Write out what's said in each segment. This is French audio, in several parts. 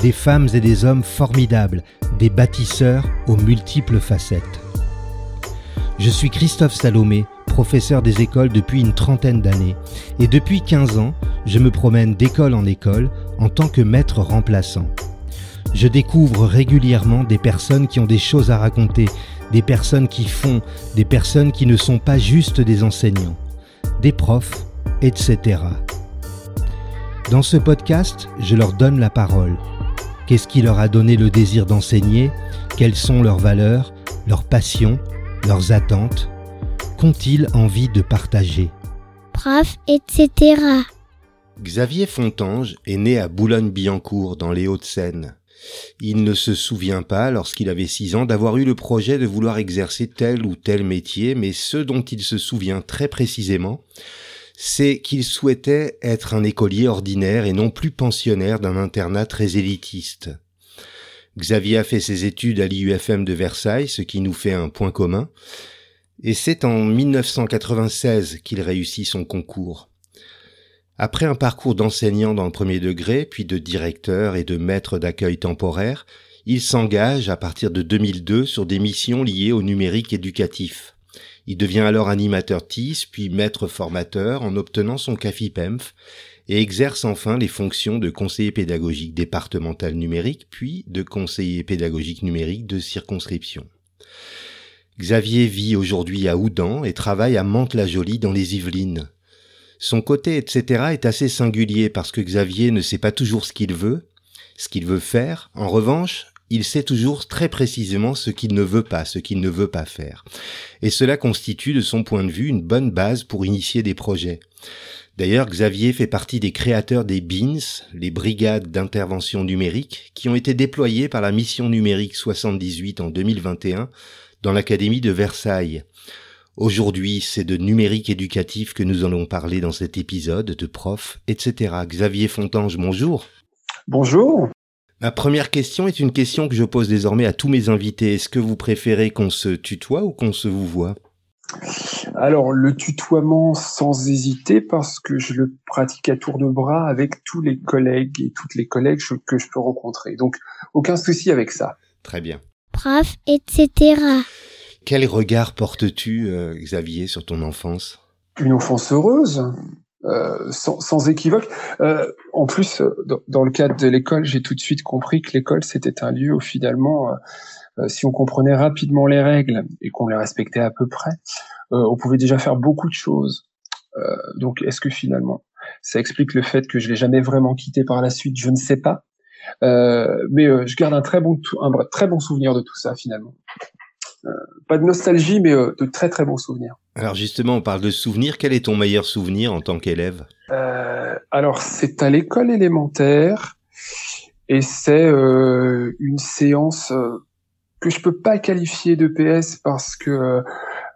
Des femmes et des hommes formidables, des bâtisseurs aux multiples facettes. Je suis Christophe Salomé, professeur des écoles depuis une trentaine d'années, et depuis 15 ans, je me promène d'école en école en tant que maître remplaçant. Je découvre régulièrement des personnes qui ont des choses à raconter, des personnes qui font, des personnes qui ne sont pas juste des enseignants, des profs, etc. Dans ce podcast, je leur donne la parole. Qu'est-ce qui leur a donné le désir d'enseigner? Quelles sont leurs valeurs, leurs passions, leurs attentes? Qu'ont-ils envie de partager? Prof, etc. Xavier Fontange est né à Boulogne-Billancourt, dans les Hauts-de-Seine. Il ne se souvient pas, lorsqu'il avait six ans, d'avoir eu le projet de vouloir exercer tel ou tel métier, mais ce dont il se souvient très précisément, c'est qu'il souhaitait être un écolier ordinaire et non plus pensionnaire d'un internat très élitiste. Xavier a fait ses études à l'IUFM de Versailles, ce qui nous fait un point commun, et c'est en 1996 qu'il réussit son concours. Après un parcours d'enseignant dans le premier degré, puis de directeur et de maître d'accueil temporaire, il s'engage à partir de 2002 sur des missions liées au numérique éducatif. Il devient alors animateur TIS, puis maître formateur en obtenant son CAFIPEMF et exerce enfin les fonctions de conseiller pédagogique départemental numérique, puis de conseiller pédagogique numérique de circonscription. Xavier vit aujourd'hui à Oudan et travaille à Mantes-la-Jolie dans les Yvelines. Son côté etc. est assez singulier parce que Xavier ne sait pas toujours ce qu'il veut, ce qu'il veut faire. En revanche, il sait toujours très précisément ce qu'il ne veut pas, ce qu'il ne veut pas faire. Et cela constitue de son point de vue une bonne base pour initier des projets. D'ailleurs, Xavier fait partie des créateurs des BINS, les brigades d'intervention numérique, qui ont été déployées par la mission numérique 78 en 2021 dans l'Académie de Versailles. Aujourd'hui, c'est de numérique éducatif que nous allons parler dans cet épisode, de profs, etc. Xavier Fontange, bonjour. Bonjour. Ma première question est une question que je pose désormais à tous mes invités. Est-ce que vous préférez qu'on se tutoie ou qu'on se vous voit? Alors, le tutoiement sans hésiter parce que je le pratique à tour de bras avec tous les collègues et toutes les collègues que je peux rencontrer. Donc, aucun souci avec ça. Très bien. Prof, etc. Quel regard portes-tu, euh, Xavier, sur ton enfance? Une enfance heureuse, euh, sans, sans, équivoque. Euh, en plus, dans, dans, le cadre de l'école, j'ai tout de suite compris que l'école, c'était un lieu où finalement, euh, si on comprenait rapidement les règles et qu'on les respectait à peu près, euh, on pouvait déjà faire beaucoup de choses. Euh, donc, est-ce que finalement, ça explique le fait que je l'ai jamais vraiment quitté par la suite? Je ne sais pas. mais je garde un très bon, un très bon souvenir de tout ça finalement. Euh, pas de nostalgie, mais euh, de très très bons souvenirs. Alors justement, on parle de souvenirs. Quel est ton meilleur souvenir en tant qu'élève? Euh, Alors c'est à l'école élémentaire et c'est euh, une séance que je peux pas qualifier de PS parce que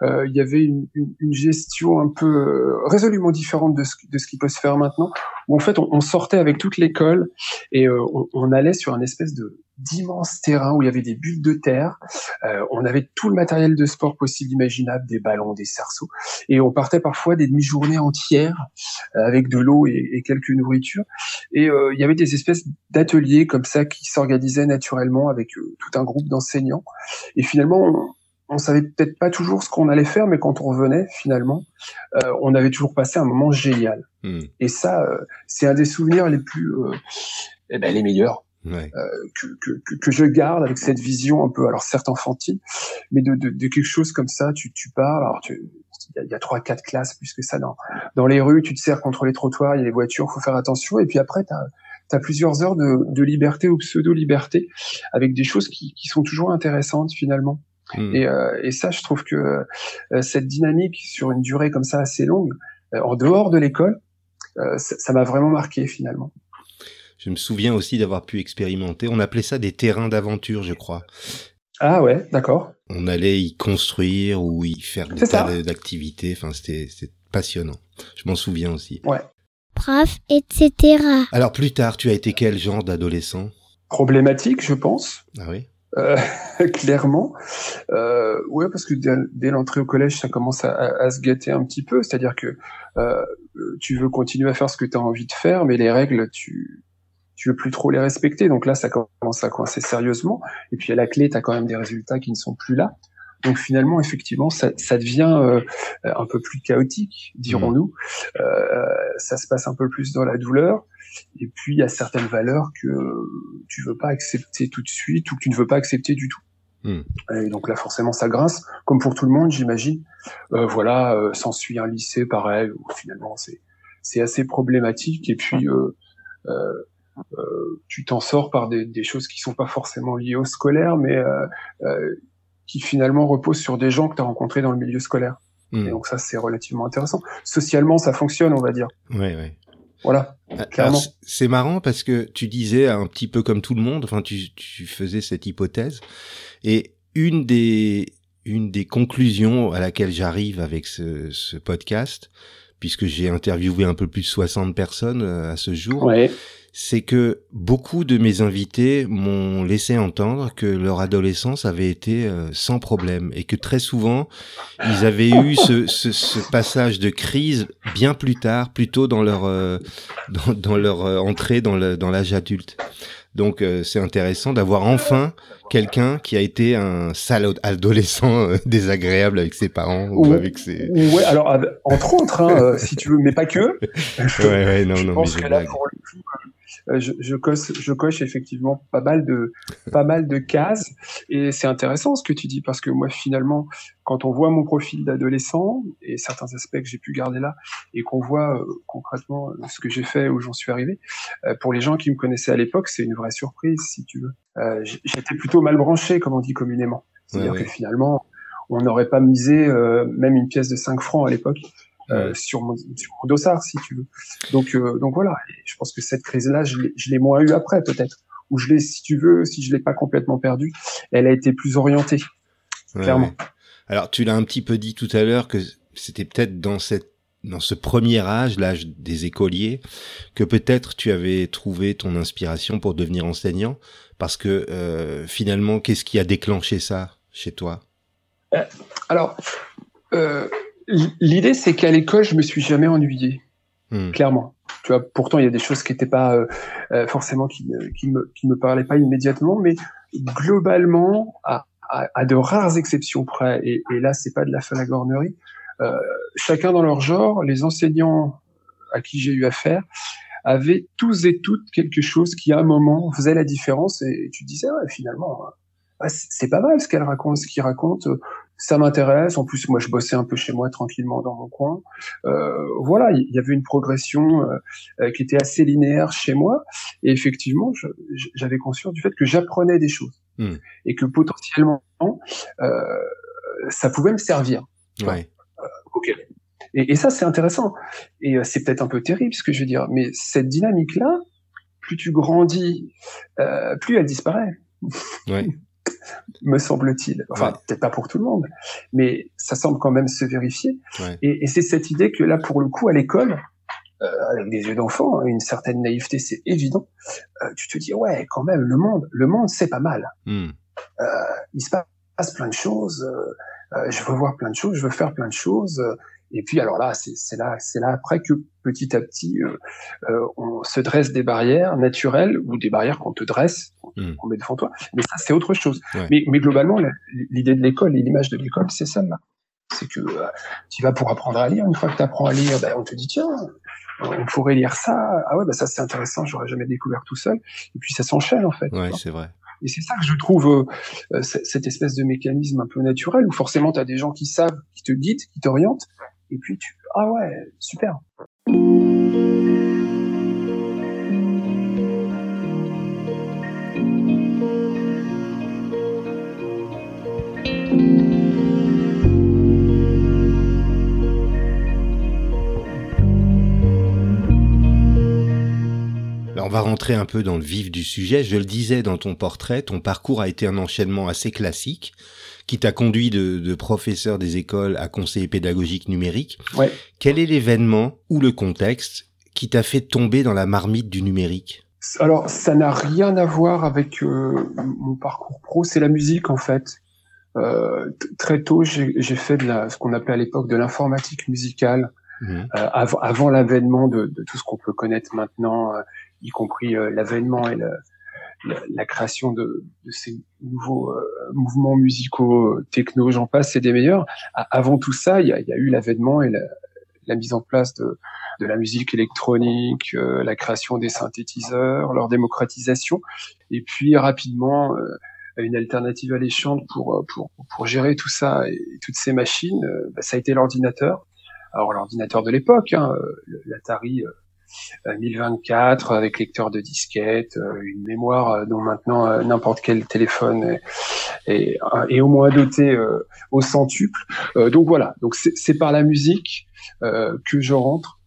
il y avait une, une, une, gestion un peu résolument différente de ce, de ce qui peut se faire maintenant. Où en fait on, on sortait avec toute l'école et on, on, allait sur un espèce de d'immenses terrains où il y avait des bulles de terre. Euh, on avait tout le matériel de sport possible imaginable, des ballons, des cerceaux, et on partait parfois des demi-journées entières euh, avec de l'eau et, et, quelques nourritures. Et euh, il y avait des espèces d'ateliers comme ça qui s'organisaient naturellement avec euh, tout un groupe d'enseignants. Et finalement, on, savait peut-être pas toujours ce qu'on allait faire, mais quand on revenait, finalement, euh, on avait toujours passé un moment génial. Hmm. Et ça, euh, c'est un des souvenirs les plus, eh ben, les meilleurs ouais. euh, que, que, que, je garde avec cette vision un peu, alors certes enfantine, mais de, de, de quelque chose comme ça, tu, tu parles, alors il y a trois, quatre classes plus que ça dans, dans les rues, tu te sers contre les trottoirs, il y a les voitures, faut faire attention, et puis après, tu as, plusieurs heures de, de liberté ou pseudo-liberté, avec des choses qui, qui sont toujours intéressantes finalement. Et, euh, et, ça, je trouve que euh, cette dynamique sur une durée comme ça assez longue, euh, en dehors de l'école, euh, ça m'a vraiment marqué finalement. Je me souviens aussi d'avoir pu expérimenter. On appelait ça des terrains d'aventure, je crois. Ah ouais, d'accord. On allait y construire ou y faire des tas d'activités. Enfin, c'était passionnant. Je m'en souviens aussi. Ouais. Prof, etc. Alors plus tard, tu as été quel genre d'adolescent? Problématique, je pense. Ah oui? Euh, clairement. Euh, ouais, parce que dès, l'entrée au collège, ça commence à, se gâter un petit peu. C'est-à-dire que euh, tu veux continuer à faire ce que tu as envie de faire, mais les règles, tu tu veux plus trop les respecter. Donc là, ça commence à coincer sérieusement. Et puis à la clé, tu as quand même des résultats qui ne sont plus là. Donc finalement, effectivement, ça, ça devient euh, un peu plus chaotique, dirons-nous. Mmh. Euh, ça se passe un peu plus dans la douleur. Et puis il y a certaines valeurs que tu veux pas accepter tout de suite ou que tu ne veux pas accepter du tout. Hmm. Et donc là, forcément, ça grince, comme pour tout le monde, j'imagine. Euh, voilà, euh, s'ensuit un lycée, pareil, où finalement c'est c'est assez problématique. Et puis euh, euh, euh tu t'en sors par des, des, choses qui sont pas forcément liées au scolaire, mais euh, qui finalement reposent sur des gens que tu as rencontrés dans le milieu scolaire. Hmm. Et donc ça, c'est relativement intéressant. Socialement, ça fonctionne, on va dire. Ouais, ouais. Voilà. C'est marrant parce que tu disais un petit peu comme tout le monde, enfin tu, tu faisais cette hypothèse, et une des une des conclusions à laquelle j'arrive avec ce, ce podcast, puisque j'ai interviewé un peu plus de 60 personnes euh, à ce jour, ouais c'est que beaucoup de mes invités m'ont laissé entendre que leur adolescence avait été euh, sans problème et que très souvent ils avaient eu ce, ce, ce passage de crise bien plus tard, plutôt dans leur euh, dans, dans, leur euh, entrée dans le, dans l'âge adulte. Donc c'est intéressant d'avoir enfin quelqu'un qui a été un sale adolescent désagréable avec ses parents ou, avec ses. Ouais, alors entre autres, hein, si tu veux, mais pas que. ouais, ouais, non, non, mais là, euh, je, je, coche, je coche effectivement pas mal de pas mal de cases. Et c'est intéressant ce que tu dis parce que moi finalement quand on voit mon profil d'adolescent et certains aspects que j'ai pu garder là et qu'on voit euh, concrètement euh, ce que j'ai fait où j'en suis arrivé pour les gens qui me connaissaient à l'époque c'est une vraie surprise si tu veux. J'étais plutôt mal branché comme on dit communément. C'est-à-dire que finalement on n'aurait pas misé même une pièce de 5 francs à l'époque euh, sur, mon, sur mon dossard, si tu veux. Donc, euh, donc voilà. je pense que cette crise-là, je l'ai moins eu après, peut-être. Ou je l'ai, si tu veux, si je l'ai pas complètement perdu, elle a été plus orientée, clairement. Alors, tu l'as un petit peu dit tout à l'heure que c'était peut-être dans cette dans ce premier âge, l'âge des écoliers, que peut-être tu avais trouvé ton inspiration pour devenir enseignant, parce que euh, finalement, qu'est-ce qui a déclenché ça chez toi? Euh, Alors, euh, L'idée, c'est qu'à l'école, je me suis jamais ennuyé, hmm. clairement. Tu vois, pourtant, il y a des choses qui n'étaient pas euh, euh, forcément qui, qui, me qui me parlaient pas immédiatement, mais globalement, à, à, à de rares exceptions près, et, et là, c'est pas de la falagornerie, euh, chacun dans leur genre, les enseignants à qui j'ai eu affaire avaient tous et toutes quelque chose qui, à un moment, faisait la différence, et, tu disais, ouais, finalement, ah, c'est pas mal ce qu'elle raconte, ce qu'il raconte ça m'intéresse. En plus, moi, je bossais un peu chez moi tranquillement dans mon coin. Euh, voilà, il y avait une progression euh, euh, qui était assez linéaire chez moi. Et effectivement, j'avais conscience du fait que j'apprenais des choses hmm. et que potentiellement, euh, ça pouvait me servir. Ouais. ok. Et, et, ça, c'est intéressant. Et c'est peut-être un peu terrible, ce que je veux dire. Mais cette dynamique-là, plus tu grandis, plus elle disparaît. Ouais. me semble-t-il. Enfin, peut-être pas pour tout le monde, mais ça semble quand même se vérifier. Et, c'est cette idée que là, pour le coup, à l'école, euh, avec des yeux d'enfant, hein, une certaine naïveté, c'est évident. Euh, tu te dis ouais, quand même, le monde, le monde, c'est pas mal. Hmm. Euh, il se passe plein de choses. je veux voir plein de choses, je veux faire plein de choses. Et puis alors là, c'est là, c'est là après que petit à petit, euh, euh, on se dresse des barrières naturelles ou des barrières qu'on te dresse, hmm. qu'on met devant toi. Mais ça, c'est autre chose. Mais, mais, globalement, l'idée de l'école et l'image de l'école, c'est celle-là. C'est que euh, tu vas pour apprendre à lire. Une fois que tu apprends à lire, ben, on te dit tiens, on pourrait lire ça. Ah ouais, ben ça c'est intéressant. J'aurais jamais découvert tout seul. Et puis ça s'enchaîne en fait. Ouais, c'est vrai. Et c'est ça que je trouve euh, cette espèce de mécanisme un peu naturel où forcément tu as des gens qui savent, qui te guident, qui t'orientent, et puis tu ah ouais super. on va rentrer un peu dans le vif du sujet. Je le disais dans ton portrait, ton parcours a été un enchaînement assez classique qui t'a conduit de, professeur des écoles à conseiller pédagogique numérique. Ouais. Quel est l'événement ou le contexte qui t'a fait tomber dans la marmite du numérique? Alors, ça n'a rien à voir avec euh, mon parcours pro, c'est la musique en fait. Euh, très tôt, j'ai fait de la, ce qu'on appelait à l'époque de l'informatique musicale, mmh. euh, avant, avant l'avènement de, de, tout ce qu'on peut connaître maintenant, y compris l'avènement et le, la, création de, de, ces nouveaux euh, mouvements musicaux, techno, j'en passe, c'est des meilleurs. avant tout ça, il y a, y a, eu l'avènement et la, la, mise en place de, de la musique électronique, la création des synthétiseurs, leur démocratisation, et puis rapidement une alternative alléchante pour, euh, pour, pour gérer tout ça et, toutes ces machines, euh, bah, ça a été l'ordinateur. Alors l'ordinateur de l'époque, hein, euh, l'Atari 1024 avec lecteur de disquette, une mémoire dont maintenant n'importe quel téléphone est, au moins doté au centuple. donc voilà, donc c'est par la musique que je rentre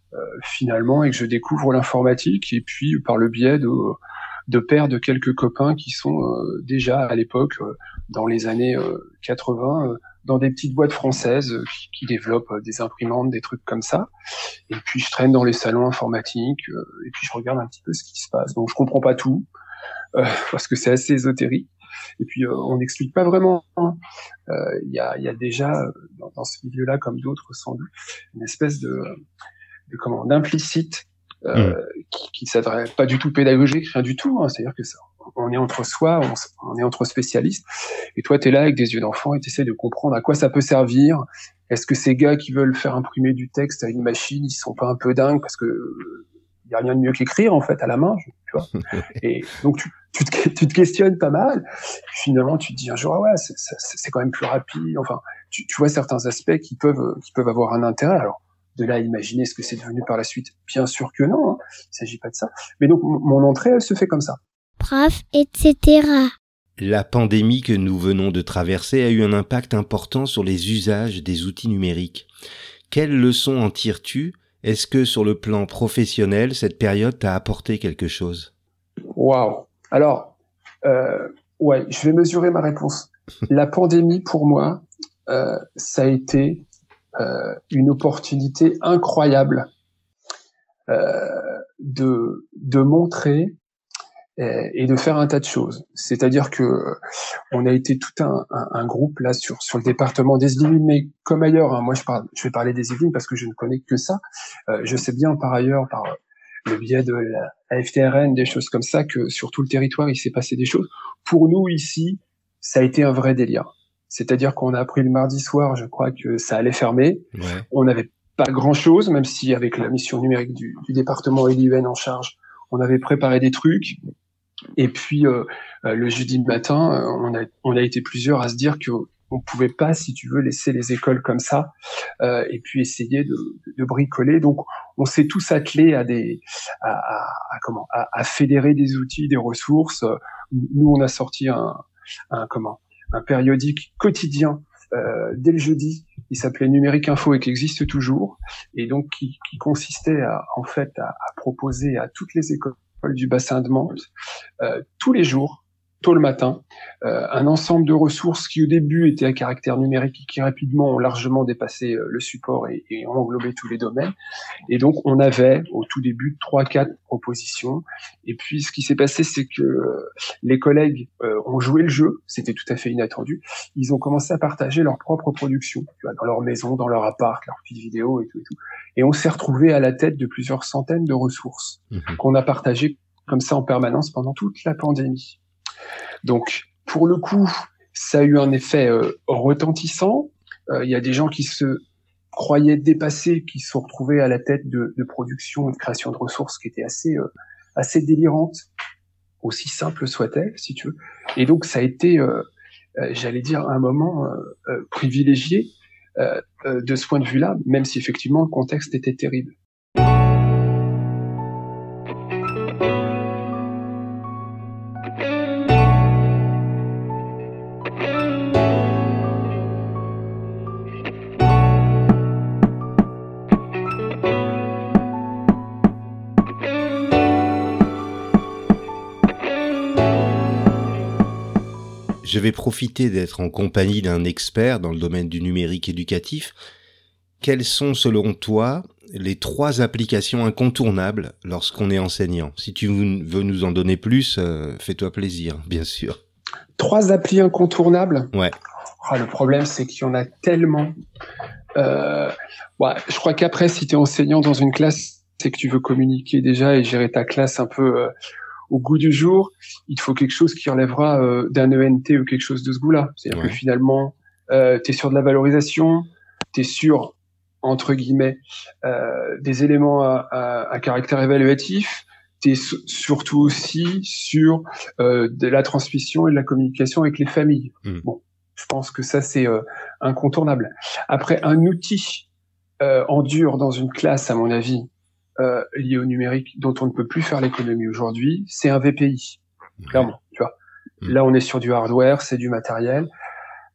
finalement et que je découvre l'informatique et puis par le biais de de père de quelques copains qui sont euh, déjà à l'époque, euh, dans les années 80, euh, dans des petites boîtes françaises qui, développent des imprimantes, des trucs comme ça. Et puis je traîne dans les salons informatiques et puis je regarde un petit peu ce qui se passe. Donc je comprends pas tout parce que c'est assez ésotérique. Et puis on n'explique pas vraiment. Hein. Il y, a, y, a, déjà dans, ce milieu-là, comme d'autres sans doute, une espèce de, de comment d'implicite euh, mm. qui, qui s'adresse pas du tout pédagogique, rien du tout. Hein. C'est-à-dire que ça, on est entre soi, on, est entre spécialistes. Et toi, tu es là avec des yeux d'enfant et tu essaies de comprendre à quoi ça peut servir. Est-ce que ces gars qui veulent faire imprimer du texte à une machine, ils sont pas un peu dingues parce que il y a rien de mieux qu'écrire en fait à la main, tu vois. Et donc tu, tu, te, tu te questionnes pas mal. Finalement, tu te dis un jour ah ouais, c'est quand même plus rapide. Enfin, tu, tu vois certains aspects qui peuvent qui peuvent avoir un intérêt. Alors de là à imaginer ce que c'est devenu par la suite, bien sûr que non, hein. il s'agit pas de ça. Mais donc mon entrée, elle se fait comme ça. Etc. La pandémie que nous venons de traverser a eu un impact important sur les usages des outils numériques. Quelles leçons en tires-tu? Est-ce que sur le plan professionnel, cette période t'a apporté quelque chose? Waouh Alors, euh, ouais, je vais mesurer ma réponse. La pandémie, pour moi, euh, ça a été euh, une opportunité incroyable euh, de, de montrer euh, et de faire un tas de choses. C'est-à-dire que on a été tout un, un, groupe là sur sur le département des Yvelines, mais comme ailleurs. Hein, moi, je parle, je vais parler des Yvelines parce que je ne connais que ça. Euh, je sais bien par ailleurs par le biais de la FTRN, des choses comme ça, que sur tout le territoire il s'est passé des choses. Pour nous ici, ça a été un vrai délire. C'est-à-dire qu'on a appris le mardi soir, je crois que ça allait fermer. On n'avait pas grand-chose, même si avec la mission numérique du, du département LIUN en charge, on avait préparé des trucs. Et puis euh, euh, le jeudi matin, euh, on a, on a été plusieurs à se dire que on pouvait pas, si tu veux, laisser les écoles comme ça euh, et puis essayer de, de bricoler. Donc, on s'est tous attelés à des, à, à, comment, à, à, fédérer des outils, des ressources. Nous, on a sorti un, un comment, un périodique quotidien euh, dès le jeudi. Il s'appelait Numérique Info et qui existe toujours, et donc qui, qui consistait à, en fait à, à, proposer à toutes les écoles du bassin de Mantes euh, tous les jours tôt le matin, euh, un ensemble de ressources qui au début étaient à caractère numérique et qui rapidement ont largement dépassé euh, le support et, et, ont englobé tous les domaines. Et donc on avait au tout début trois, quatre propositions. Et puis ce qui s'est passé, c'est que euh, les collègues euh, ont joué le jeu, c'était tout à fait inattendu. Ils ont commencé à partager leur propre production, tu vois, dans leur maison, dans leur appart, leurs petites vidéos et tout et tout. Et on s'est retrouvé à la tête de plusieurs centaines de ressources mmh qu'on a partagées comme ça en permanence pendant toute la pandémie. Donc, pour le coup, ça a eu un effet euh, retentissant. Euh, il y a des gens qui se croyaient dépassés, qui se sont retrouvés à la tête de, production et de création de ressources qui étaient assez, euh, assez délirantes, aussi simples soient-elles, si tu veux. Et donc, ça a été, j'allais dire, un moment privilégié de ce point de vue-là, même si effectivement le contexte était terrible. Je vais profiter d'être en compagnie d'un expert dans le domaine du numérique éducatif. Quelles sont, selon toi, les trois applications incontournables lorsqu'on est enseignant? Si tu veux nous en donner plus, euh, fais-toi plaisir, bien sûr. Trois applis incontournables? Ouais. Ah, le problème, c'est qu'il y en a tellement. Euh, ouais, je crois qu'après, si tu es enseignant dans une classe, c'est que tu veux communiquer déjà et gérer ta classe un peu euh, au goût du jour. Il te faut quelque chose qui relèvera euh, d'un ENT ou quelque chose de ce goût-là. C'est-à-dire que finalement, euh, tu es sur de la valorisation, tu es sur, entre guillemets, euh, des éléments à, à, à caractère évaluatif, tu es surtout aussi sur euh, de la transmission et de la communication avec les familles. Mm. Bon, je pense que ça, c'est euh, incontournable. Après, un outil euh, en dur dans une classe, à mon avis, euh, lié au numérique, dont on ne peut plus faire l'économie aujourd'hui, c'est un VPI, clairement. Tu vois. Mm. Là, on est sur du hardware, c'est du matériel.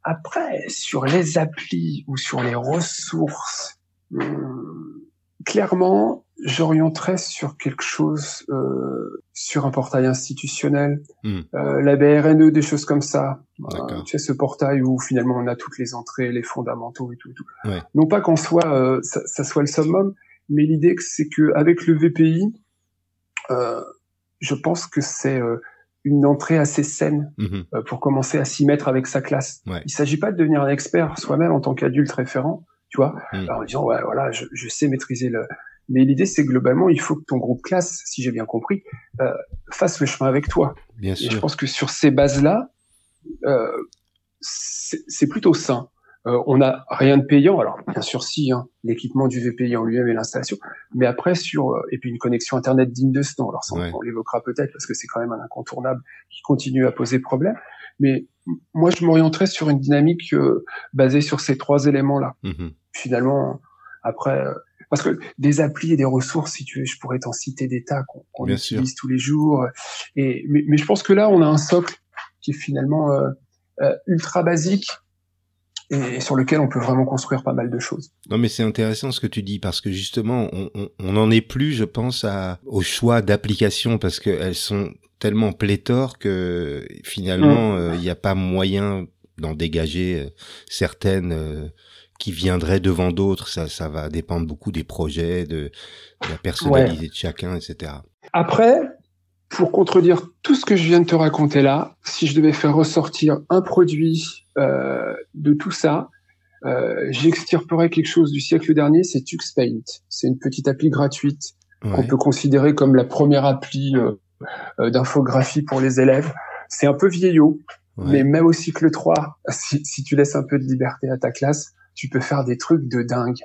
Après, sur les applis ou sur les ressources, hum, clairement, j'orienterais sur quelque chose, euh, sur un portail institutionnel, Mm. euh, la BRNE, des choses comme ça. Euh, tu sais, ce portail où finalement on a toutes les entrées, les fondamentaux et tout. et tout. Ouais. Non pas qu'en soit, euh, ça, ça soit le summum, mais l'idée c'est que avec le VPI, euh, je pense que c'est euh, une entrée assez saine Mhm. euh, pour commencer à s'y mettre avec sa classe. Ouais. Il s'agit pas de devenir un expert soi-même en tant qu'adulte référent, tu vois, Mm. en disant ouais voilà, je, je sais maîtriser le. Mais l'idée c'est globalement, il faut que ton groupe classe, si j'ai bien compris, euh, fasse le chemin avec toi. Bien Et je sûr. pense que sur ces bases-là, euh, c'est c'est plutôt sain. Euh, on n'a rien de payant, alors bien sûr si, hein, l'équipement du VPI en lui-même et l'installation, mais après sur euh, et puis une connexion internet digne de ce nom. Alors ça, on- Ouais. on l'évoquera peut-être parce que c'est quand même un incontournable qui continue à poser problème. Mais moi, je m'orienterais sur une dynamique euh, basée sur ces trois éléments-là. Mhm. Finalement, après, euh, parce que des applis et des ressources, si tu veux, je pourrais t'en citer des tas qu'on sûr. utilise tous les jours. Et mais, mais je pense que là, on a un socle qui est finalement euh, euh, ultra basique et sur lequel on peut vraiment construire pas mal de choses. Non, mais c'est intéressant ce que tu dis parce que justement, on, on, on n'en est plus, je pense, à, au choix d'applications parce qu'elles sont tellement pléthores que finalement, euh, il n'y a pas moyen d'en dégager euh, certaines euh, qui viendraient devant d'autres. Ça, ça va dépendre beaucoup des projets, de, de la personnalité de chacun, etc. Après, pour contredire tout ce que je viens de te raconter là, si je devais faire ressortir un produit euh, de tout ça, euh, j'extirperais quelque chose du siècle dernier, c'est TuxPaint. C'est une petite appli gratuite qu'on peut considérer comme la première appli euh, euh, d'infographie pour les élèves. C'est un peu vieillot, Ouais. mais même au cycle 3, si, si tu laisses un peu de liberté à ta classe, tu peux faire des trucs de dingue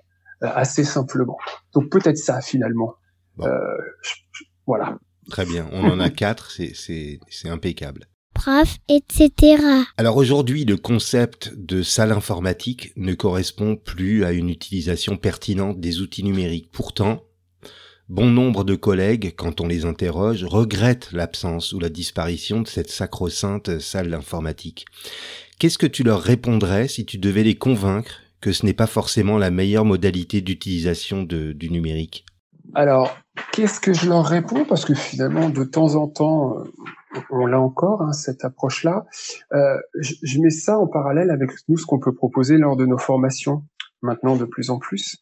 euh, assez simplement. Donc peut-être ça finalement. Bon. Euh, je- je- voilà. Très bien. On en a quatre, c'est, impeccable. prof, etc. Alors aujourd'hui, le concept de salle informatique ne correspond plus à une utilisation pertinente des outils numériques. Pourtant, bon nombre de collègues, quand on les interroge, regrettent l'absence ou la disparition de cette sacro-sainte salle d'informatique. Qu'est-ce que tu leur répondrais si tu devais les convaincre que ce n'est pas forcément la meilleure modalité d'utilisation du numérique? Alors, qu'est-ce que je leur réponds? Parce que finalement, de temps en temps, euh, on l'a encore, hein, cette approche-là. Euh, je, mets ça en parallèle avec nous, ce qu'on peut proposer lors de nos formations, maintenant de plus en plus.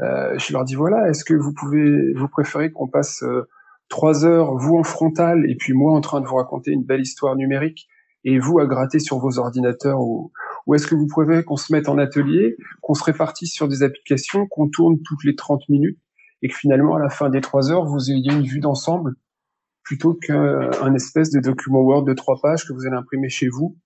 Euh, je leur dis, voilà, est-ce que vous pouvez, vous préférez qu'on passe trois heures, vous en frontal, et puis moi en train de vous raconter une belle histoire numérique, et vous à gratter sur vos ordinateurs ou, ou est-ce que vous préférez qu'on se mette en atelier, qu'on se répartisse sur des applications, qu'on tourne toutes les 30 minutes et que finalement, à la fin des trois heures, vous ayez une vue d'ensemble plutôt qu'un espèce de document Word de trois pages que vous allez imprimer chez vous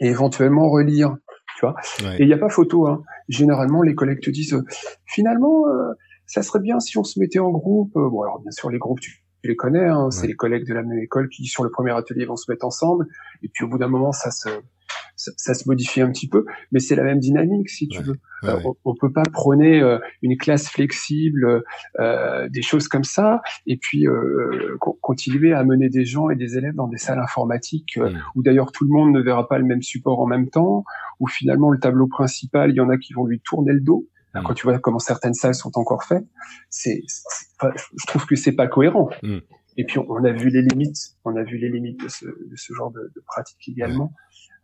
et éventuellement relire. Tu vois Ouais. Et il n'y a pas photo. Hein. Généralement, les collègues te disent, euh, finalement, euh, ça serait bien si on se mettait en groupe. Euh, Bon, alors bien sûr, les groupes, tu tu les connais. Hein, C'est les collègues de la même école qui, sur le premier atelier, vont se mettre ensemble. Et puis, au bout d'un moment, ça se, ça, ça se modifie un petit peu. Mais c'est la même dynamique, si tu Ouais. veux. Ouais, Euh, on, on peut pas prôner euh, une classe flexible, euh, des choses comme ça, et puis euh, co- continuer à mener des gens et des élèves dans des salles informatiques euh, où d'ailleurs tout le monde ne verra pas le même support en même temps, où finalement le tableau principal, il y en a qui vont lui tourner le dos. Mm. Quand tu vois comment certaines salles sont encore faites, c'est, je trouve que c'est pas cohérent. Mm. Et puis on, a vu les limites, on a vu les limites de ce, de ce genre de, de pratique également.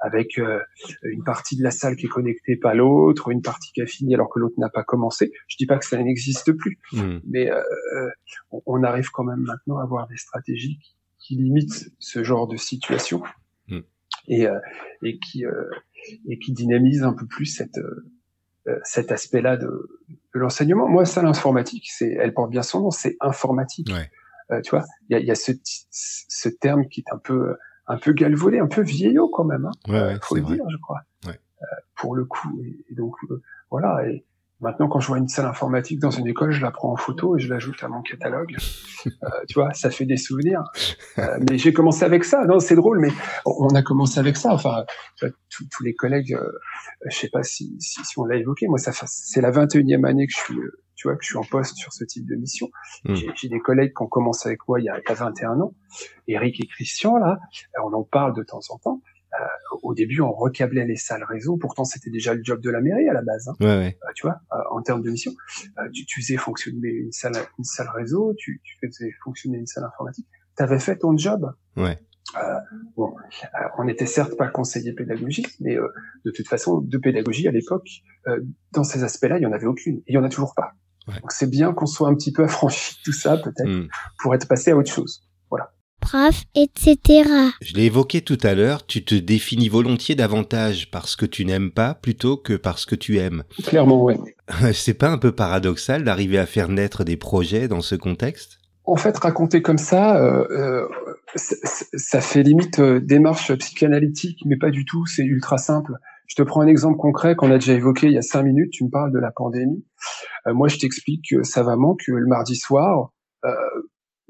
Avec euh, une partie de la salle qui est connectée pas l'autre, une partie qui a fini alors que l'autre n'a pas commencé. Je dis pas que ça n'existe plus, hmm. mais euh, on, arrive quand même maintenant à avoir des stratégies qui, limitent ce genre de situation hmm. et, et qui et qui dynamisent un peu plus cette cet aspect-là de, de l'enseignement. Moi, ça, l'informatique, c'est, elle porte bien son nom, c'est informatique. Ouais. tu vois, il y a, y a ce, ce terme qui est un peu un peu galvaudé, un peu vieillot quand même. Hein. Ouais, faut le dire, je crois. Ouais. Euh, pour le coup. Et, donc euh, voilà. Et maintenant, quand je vois une salle informatique dans une école, je la prends en photo et je l'ajoute à mon catalogue. euh, tu vois, ça fait des souvenirs. Mais j'ai commencé avec ça. Non, c'est drôle, mais on a commencé avec ça. Enfin, tous les collègues, je sais pas si, si, si on l'a évoqué. Moi, ça c'est la 21e année que je suis tu vois, que je suis en poste sur ce type de mission. Hmm. J'ai des collègues qui ont commencé avec moi il y a, 21 ans, Eric et Christian, là, euh, on en parle de temps en temps. Euh, au début, on recablait les salles réseau. Pourtant, c'était déjà le job de la mairie à la base. Hein. Ouais, ouais. Euh, tu vois, euh, en termes de mission, euh, tu, tu, faisais fonctionner une salle, une salle réseau, tu, tu faisais fonctionner une salle informatique. Tu avais fait ton job. Ouais. bon, on n'était certes pas conseiller pédagogique, mais de toute façon, de pédagogie à l'époque, dans ces aspects-là, il y en avait aucune. Et il y en a toujours pas. Donc c'est bien qu'on soit un petit peu affranchi de tout ça, peut-être, hmm. pour être passé à autre chose. Voilà. Prof, etc. Je l'ai évoqué tout à l'heure, tu te définis volontiers davantage parce que tu n'aimes pas plutôt que parce que tu aimes. Clairement, oui. c'est pas un peu paradoxal d'arriver à faire naître des projets dans ce contexte? En fait, raconter comme ça, euh, euh, ça fait limite euh, démarche psychanalytique, mais pas du tout, c'est ultra simple. Je te prends un exemple concret qu'on a déjà évoqué il y a cinq minutes. Tu me parles de la pandémie. Euh, moi, je t'explique savamment que le mardi soir, euh,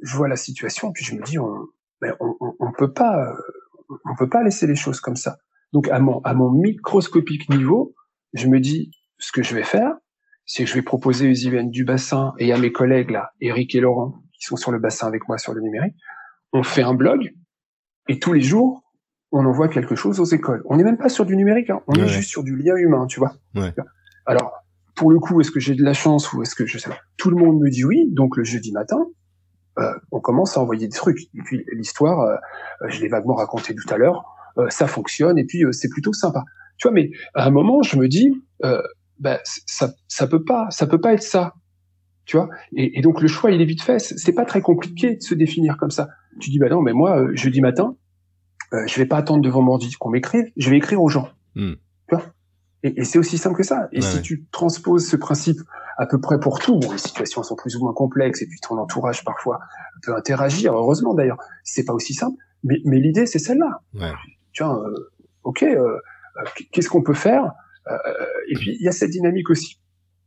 je vois la situation, puis je me dis, on, ben, on, on, peut pas, euh, on peut pas laisser les choses comme ça. Donc, à mon, à mon microscopique niveau, je me dis, ce que je vais faire, c'est que je vais proposer aux IVN du bassin et à mes collègues là, Eric et Laurent, qui sont sur le bassin avec moi sur le numérique, on fait un blog et tous les jours, on envoie quelque chose aux écoles. On n'est même pas sur du numérique, hein. on est juste sur du lien humain, tu vois. Alors, pour le coup, est-ce que j'ai de la chance ou est-ce que je sais pas Tout le monde me dit oui, donc le jeudi matin, euh, on commence à envoyer des trucs. Et puis l'histoire, euh, je l'ai vaguement raconté tout à l'heure, euh, ça fonctionne et puis c'est plutôt sympa. Tu vois, mais à un moment, je me dis, bah, ça, ça peut pas, ça peut pas être ça. Tu vois? Et, et, donc le choix, il est vite fait. C'est pas très compliqué de se définir comme ça. Tu dis, bah non, mais moi, jeudi matin, euh, je vais pas attendre devant mon qu'on m'écrive, je vais écrire aux gens. Hmm. Tu vois? Et, et c'est aussi simple que ça. Et si tu transposes ce principe à peu près pour tout, bon, les situations sont plus ou moins complexes et puis ton entourage parfois peut interagir, heureusement d'ailleurs, c'est pas aussi simple, mais, mais l'idée c'est celle-là. Ouais. Tu vois, euh, ok, euh, euh qu'est-ce qu'on peut faire? Euh, Et puis il y a cette dynamique aussi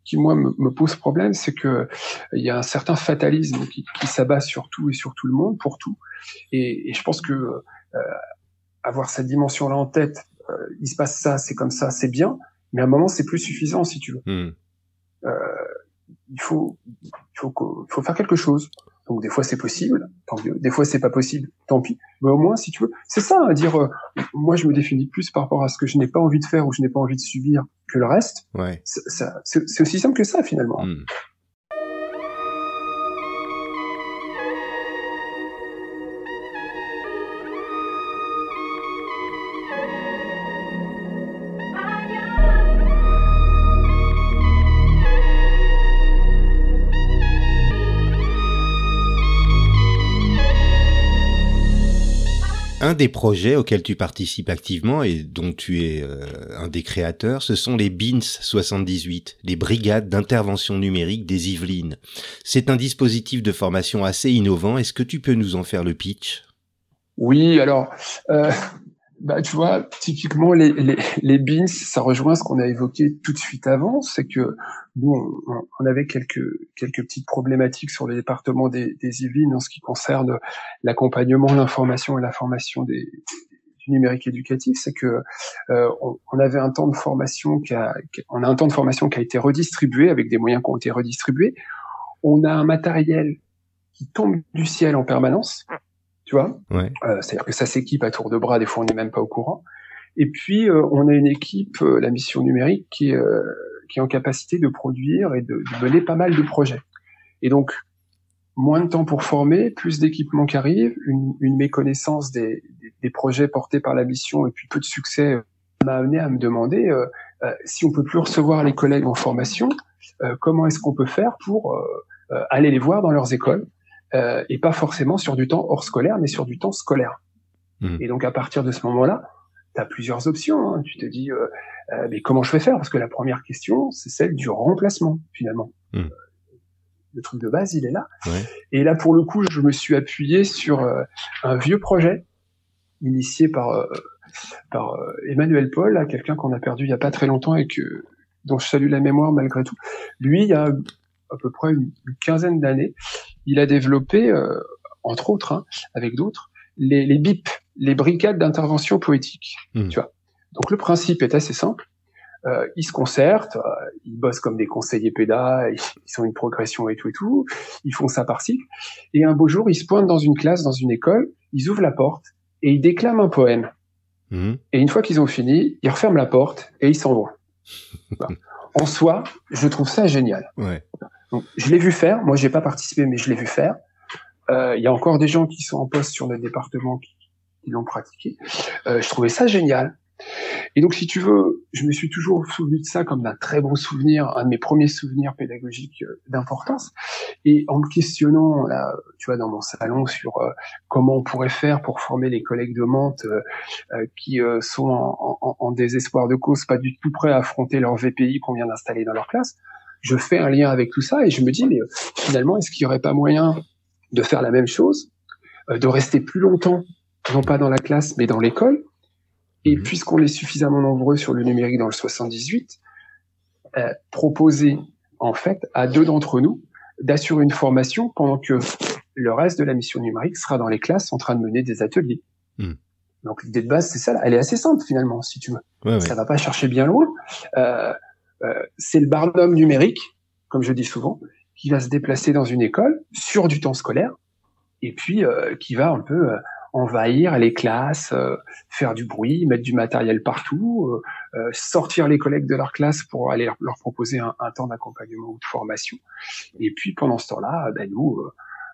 qui moi me, me pose problème, c'est que il y a un certain fatalisme qui, qui s'abat sur tout et sur tout le monde pour tout, et, et je pense que avoir cette dimension-là en tête, il se passe ça, c'est comme ça, c'est bien, mais à un moment c'est plus suffisant si tu veux. Hmm. Euh, il faut, il faut, il faut faire quelque chose. Donc des fois c'est possible, tant mieux. Des fois c'est pas possible, tant pis. Mais au moins si tu veux, c'est ça à dire. Euh, moi je me définis plus par rapport à ce que je n'ai pas envie de faire ou je n'ai pas envie de subir que le reste. Ouais. C'est aussi simple que ça finalement. Hmm. Des projets auxquels tu participes activement et dont tu es euh, un des créateurs, ce sont les BINS 78, les brigades d'intervention numérique des Yvelines. C'est un dispositif de formation assez innovant. Est-ce que tu peux nous en faire le pitch? Oui, alors euh, bah, tu vois, typiquement, les, les, les beans, ça rejoint ce qu'on a évoqué tout de suite avant, c'est que nous, on, on, avait quelques, quelques petites problématiques sur le département des, des Yvelines en ce qui concerne l'accompagnement, l'information et la formation des, du numérique éducatif, c'est que euh, on, on, avait un temps de formation qui a, on a un temps de formation qui a été redistribué avec des moyens qui ont été redistribués. On a un matériel qui tombe du ciel en permanence tu vois? Ouais. Euh, C'est-à-dire que ça s'équipe à tour de bras, des fois on n'est même pas au courant. Et puis euh, on a une équipe, euh, la mission numérique, qui, qui est en capacité de produire et de, de, mener pas mal de projets. Et donc moins de temps pour former, plus d'équipements qui arrivent, une, une méconnaissance des, des, des, projets portés par la mission et puis peu de succès euh, m'a amené à me demander euh, euh, si on peut plus recevoir les collègues en formation, euh, comment est-ce qu'on peut faire pour euh, aller les voir dans leurs écoles? Et pas forcément sur du temps hors scolaire, mais sur du temps scolaire. Mmh. Et donc à partir de ce moment-là, tu as plusieurs options. Hein. Tu te dis, mais comment je vais faire? Parce que la première question, c'est celle du remplacement finalement. Mmh le truc de base, il est là. Ouais. Et là, pour le coup, je me suis appuyé sur euh, un vieux projet initié par euh, par euh, Emmanuel Paul, quelqu'un qu'on a perdu il y a pas très longtemps et que dont je salue la mémoire malgré tout. Lui, il y a à peu près une, quinzaine d'années, il a développé, entre autres, hein, avec d'autres, les, les BIP, les brigades d'intervention poétique. Mmh. Tu vois. Donc le principe est assez simple euh, ils se concertent, euh, ils bossent comme des conseillers pédas, ils, ils, ont une progression et tout et tout, ils font ça par cycle. Et un beau jour, ils se pointent dans une classe, dans une école, ils ouvrent la porte et ils déclament un poème. Mmh. Et une fois qu'ils ont fini, ils referment la porte et ils s'en vont. En soi, je trouve ça génial. Ouais. Donc, je l'ai vu faire. Moi, j'ai pas participé, mais je l'ai vu faire. Euh, il y a encore des gens qui sont en poste sur le département qui, qui l'ont pratiqué. Euh, je trouvais ça génial. Et donc, si tu veux, je me suis toujours souvenu de ça comme d'un très bon souvenir, un de mes premiers souvenirs pédagogiques euh, d'importance. Et en me questionnant, là, tu vois, dans mon salon sur euh, comment on pourrait faire pour former les collègues de Mantes euh, qui sont en, en, en, désespoir de cause, pas du tout prêts à affronter leur VPI qu'on vient d'installer dans leur classe, je fais un lien avec tout ça et je me dis, mais finalement, est-ce qu'il n'y aurait pas moyen de faire la même chose, de rester plus longtemps, non pas dans la classe, mais dans l'école, et mhm. puisqu'on est suffisamment nombreux sur le numérique dans le 78, euh, proposer en fait à deux d'entre nous d'assurer une formation pendant que le reste de la mission numérique sera dans les classes en train de mener des ateliers. Mhm. Donc l'idée de base, c'est ça. Elle est assez simple finalement, si tu veux. Ouais, ça va pas chercher bien loin. Euh, euh, c'est le barnum numérique, comme je dis souvent, qui va se déplacer dans une école sur du temps scolaire et puis euh, qui va un peu euh, envahir les classes, euh, faire du bruit, mettre du matériel partout, euh, euh, sortir les collègues de leur classe pour aller leur, proposer un, temps d'accompagnement ou de formation. Et puis pendant ce temps-là, ben nous,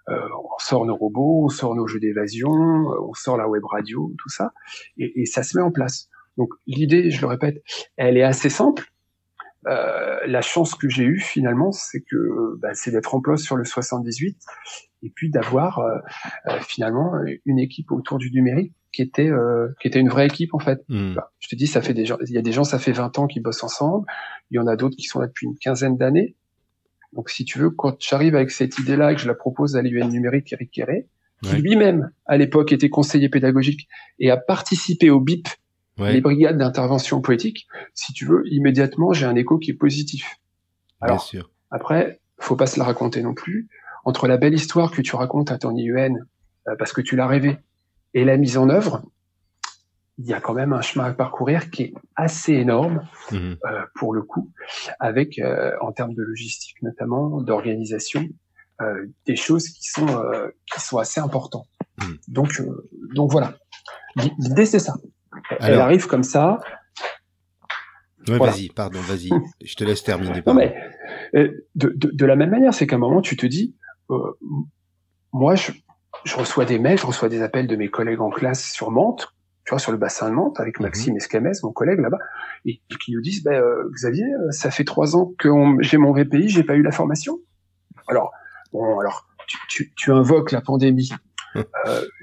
on sort nos robots, on sort nos jeux d'évasion, on sort la web radio, tout ça, et, et ça se met en place. Donc l'idée, je le répète, elle est assez simple. Euh, la chance que j'ai eue finalement, c'est que bah, c'est d'être en place sur le 78 et puis d'avoir euh, euh, finalement une équipe autour du numérique qui était euh, qui était une vraie équipe en fait. Hmm. je te dis, ça fait des gens, il y a des gens, ça fait 20 ans qui bossent ensemble. Il y en a d'autres qui sont là depuis une quinzaine d'années. Donc, si tu veux, quand j'arrive avec cette idée-là et que je la propose à l'UN numérique Eric Quéré, qui lui-même à l'époque était conseiller pédagogique et a participé au BIP, les brigades d'intervention poétique, si tu veux, immédiatement j'ai un écho qui est positif. Alors, Bien sûr. après, faut pas se la raconter non plus entre la belle histoire que tu racontes à ton IUN, euh, parce que tu l'as rêvé, et la mise en œuvre, il y a quand même un chemin à parcourir qui est assez énorme mhm. euh, pour le coup, avec euh, en termes de logistique notamment, d'organisation, euh, des choses qui sont euh, qui sont assez importantes. Mhm. Donc donc voilà, l'idée c'est ça. Elle arrive comme ça. Ouais, Vas-y, pardon, vas-y, je te laisse terminer. Non, mais, de, de, de, la même manière, c'est qu'à un moment, tu te dis, euh, moi, je, reçois des mails, je reçois des appels de mes collègues en classe sur Mantes, tu vois, sur le bassin de Mantes, avec mhm. Maxime Escamès, mon collègue là-bas, et qui nous disent, ben, Xavier, ça fait trois ans que j'ai mon VPI, j'ai pas eu la formation. Alors, bon, alors, tu, tu, invoques la pandémie, euh,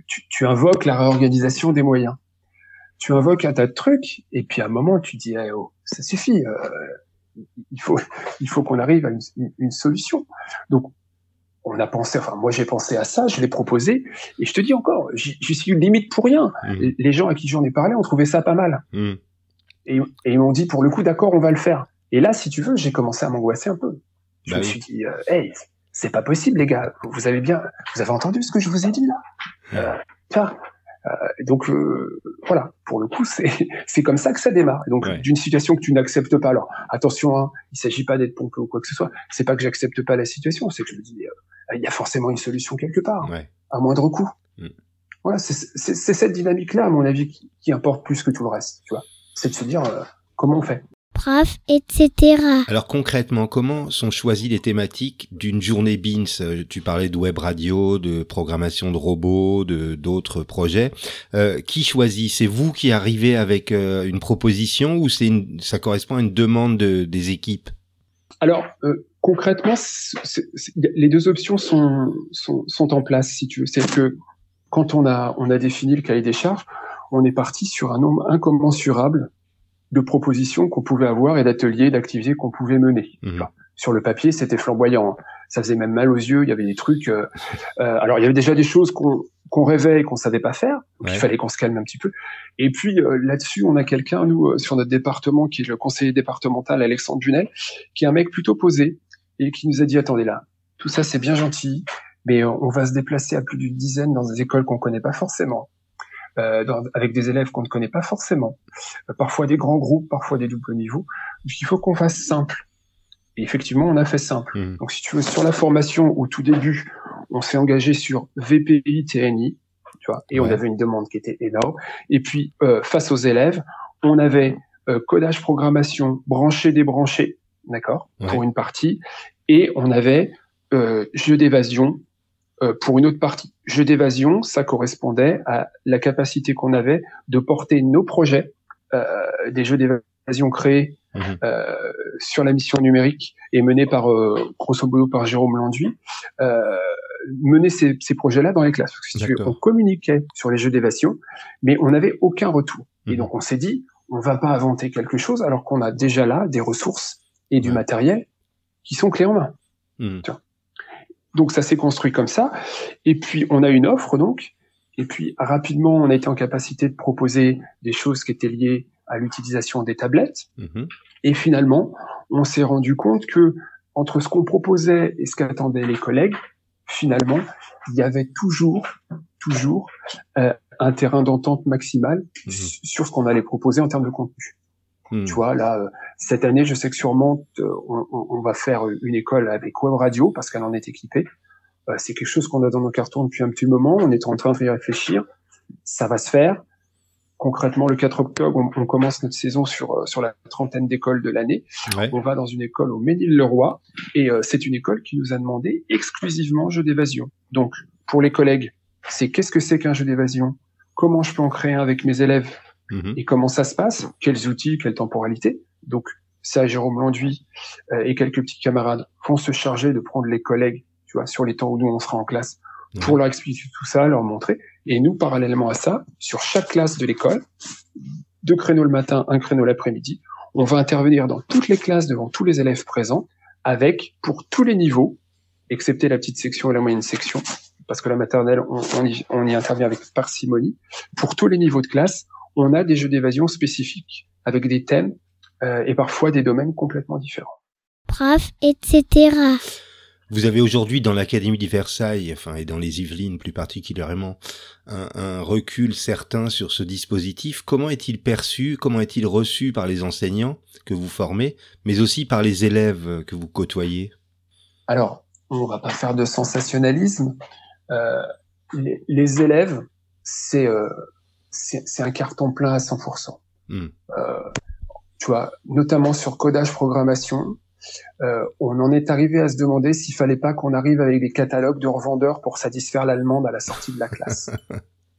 tu, tu, invoques la réorganisation des moyens, tu invoques un tas de trucs, et puis à un moment, tu dis, eh, oh, ça suffit, il faut, il faut qu'on arrive à une, une, solution. Donc, on a pensé, enfin moi j'ai pensé à ça, je l'ai proposé, et je te dis encore, je suis limite pour rien. Mmh. Les gens à qui j'en ai parlé ont trouvé ça pas mal. Mmh. Et, ils m'ont dit pour le coup d'accord, on va le faire. Et là, si tu veux, j'ai commencé à m'angoisser un peu. Je bah me suis dit, euh, hey, c'est pas possible les gars, vous avez bien, vous avez entendu ce que je vous ai dit là? Euh, euh, donc euh, voilà, pour le coup, c'est comme ça que ça démarre. donc d'une situation que tu n'acceptes pas. Alors attention, hein, il s'agit pas d'être pompeux ou quoi que ce soit. C'est pas que j'accepte pas la situation, c'est que je me dis, euh, il y a forcément une solution quelque part, à moindre coût. Mm. Voilà, c'est cette dynamique-là, à mon avis, qui, qui, importe plus que tout le reste. Tu vois, c'est de se dire comment on fait. Prof, etc. Alors concrètement, comment sont choisies les thématiques d'une journée BINS euh, Tu parlais de web radio, de programmation de robots, de d'autres projets. Euh, qui choisit? C'est vous qui arrivez avec euh, une proposition ou c'est ça correspond à une demande de, des équipes? Alors euh, concrètement, les deux options sont, sont, sont en place si tu veux. C'est que quand on a on a défini le cahier des charges, on est parti sur un nombre incommensurable de propositions qu'on pouvait avoir et d'ateliers, d'activités qu'on pouvait mener. Mhm. sur le papier, c'était flamboyant. Hein. Ça faisait même mal aux yeux. Il y avait des trucs. Euh, euh, alors, il y avait déjà des choses qu'on qu'on rêvait et qu'on savait pas faire. Il fallait qu'on se calme un petit peu. Et puis euh, là-dessus, on a quelqu'un, nous, sur notre département, qui est le conseiller départemental Alexandre Dunel, qui est un mec plutôt posé et qui nous a dit attendez là, tout ça c'est bien gentil, mais on va se déplacer à plus d'une dizaine dans des écoles qu'on connaît pas forcément. Euh, avec des élèves qu'on ne connaît pas forcément, euh, parfois des grands groupes, parfois des doubles niveaux. il faut qu'on fasse simple. Et effectivement, on a fait simple. Mmh. Donc si tu veux, sur la formation, au tout début, on s'est engagé sur VPI, TNI, tu vois, et on avait une demande qui était énorme. Et puis, euh, face aux élèves, on avait codage, programmation, branché, débranché, d'accord, pour une partie, et on avait jeu d'évasion, euh, pour une autre partie. Jeu d'évasion, ça correspondait à la capacité qu'on avait de porter nos projets, euh, des jeux d'évasion créés mhm. euh, sur la mission numérique et menés par euh, grosso modo par Jérôme Landuit, euh, mener ces, ces projets-là dans les classes. Si tu veux, on communiquait sur les jeux d'évasion, mais on n'avait aucun retour. Et mhm. donc on s'est dit, on va pas inventer quelque chose alors qu'on a déjà là des ressources et du matériel qui sont clés en main. Mhm. Donc ça s'est construit comme ça. Et puis on a une offre donc. Et puis rapidement, on a été en capacité de proposer des choses qui étaient liées à l'utilisation des tablettes. Mm-hmm. Et finalement, on s'est rendu compte que entre ce qu'on proposait et ce qu'attendaient les collègues, finalement, il y avait toujours, toujours euh, un terrain d'entente maximal mm-hmm. sur ce qu'on allait proposer en termes de contenu. Hmm. Tu vois, là, euh, cette année, je sais que sûrement, euh, on, on, va faire une école avec Web Radio parce qu'elle en est équipée. Euh, c'est quelque chose qu'on a dans nos cartons depuis un petit moment. On est en train de y réfléchir. Ça va se faire. Concrètement, le 4 octobre, on, commence notre saison sur sur la trentaine d'écoles de l'année. On va dans une école au Ménil-le-Roi et c'est une école qui nous a demandé exclusivement jeu d'évasion. Donc, pour les collègues, c'est qu'est-ce que c'est qu'un jeu d'évasion? Comment je peux en créer un avec mes élèves? Mhm. Et comment ça se passe? Quels outils, quelle temporalité? Donc ça, Jérôme Landuit euh, et quelques petits camarades vont se charger de prendre les collègues, tu vois, sur les temps où nous on sera en classe, pour leur expliquer tout ça, leur montrer. Et nous, parallèlement à ça, sur chaque classe de l'école, deux créneaux le matin, un créneau l'après-midi, on va intervenir dans toutes les classes devant tous les élèves présents, avec pour tous les niveaux, excepté la petite section et la moyenne section, parce que la maternelle, on, on, y, on y intervient avec parcimonie, pour tous les niveaux de classe, on a des jeux d'évasion spécifiques avec des thèmes euh, et parfois des domaines complètement différents. Prof, etc. Vous avez aujourd'hui dans l'Académie de Versailles, enfin et dans les Yvelines plus particulièrement, un, recul certain sur ce dispositif. Comment est-il perçu Comment est-il reçu par les enseignants que vous formez, mais aussi par les élèves que vous côtoyez? Alors, on va pas faire de sensationnalisme. Euh, les, élèves, c'est euh, c'est un carton plein à 100%. Hmm. Euh, tu vois, notamment sur codage programmation, euh, on en est arrivé à se demander s'il fallait pas qu'on arrive avec des catalogues de revendeurs pour satisfaire l'allemande à la sortie de la classe.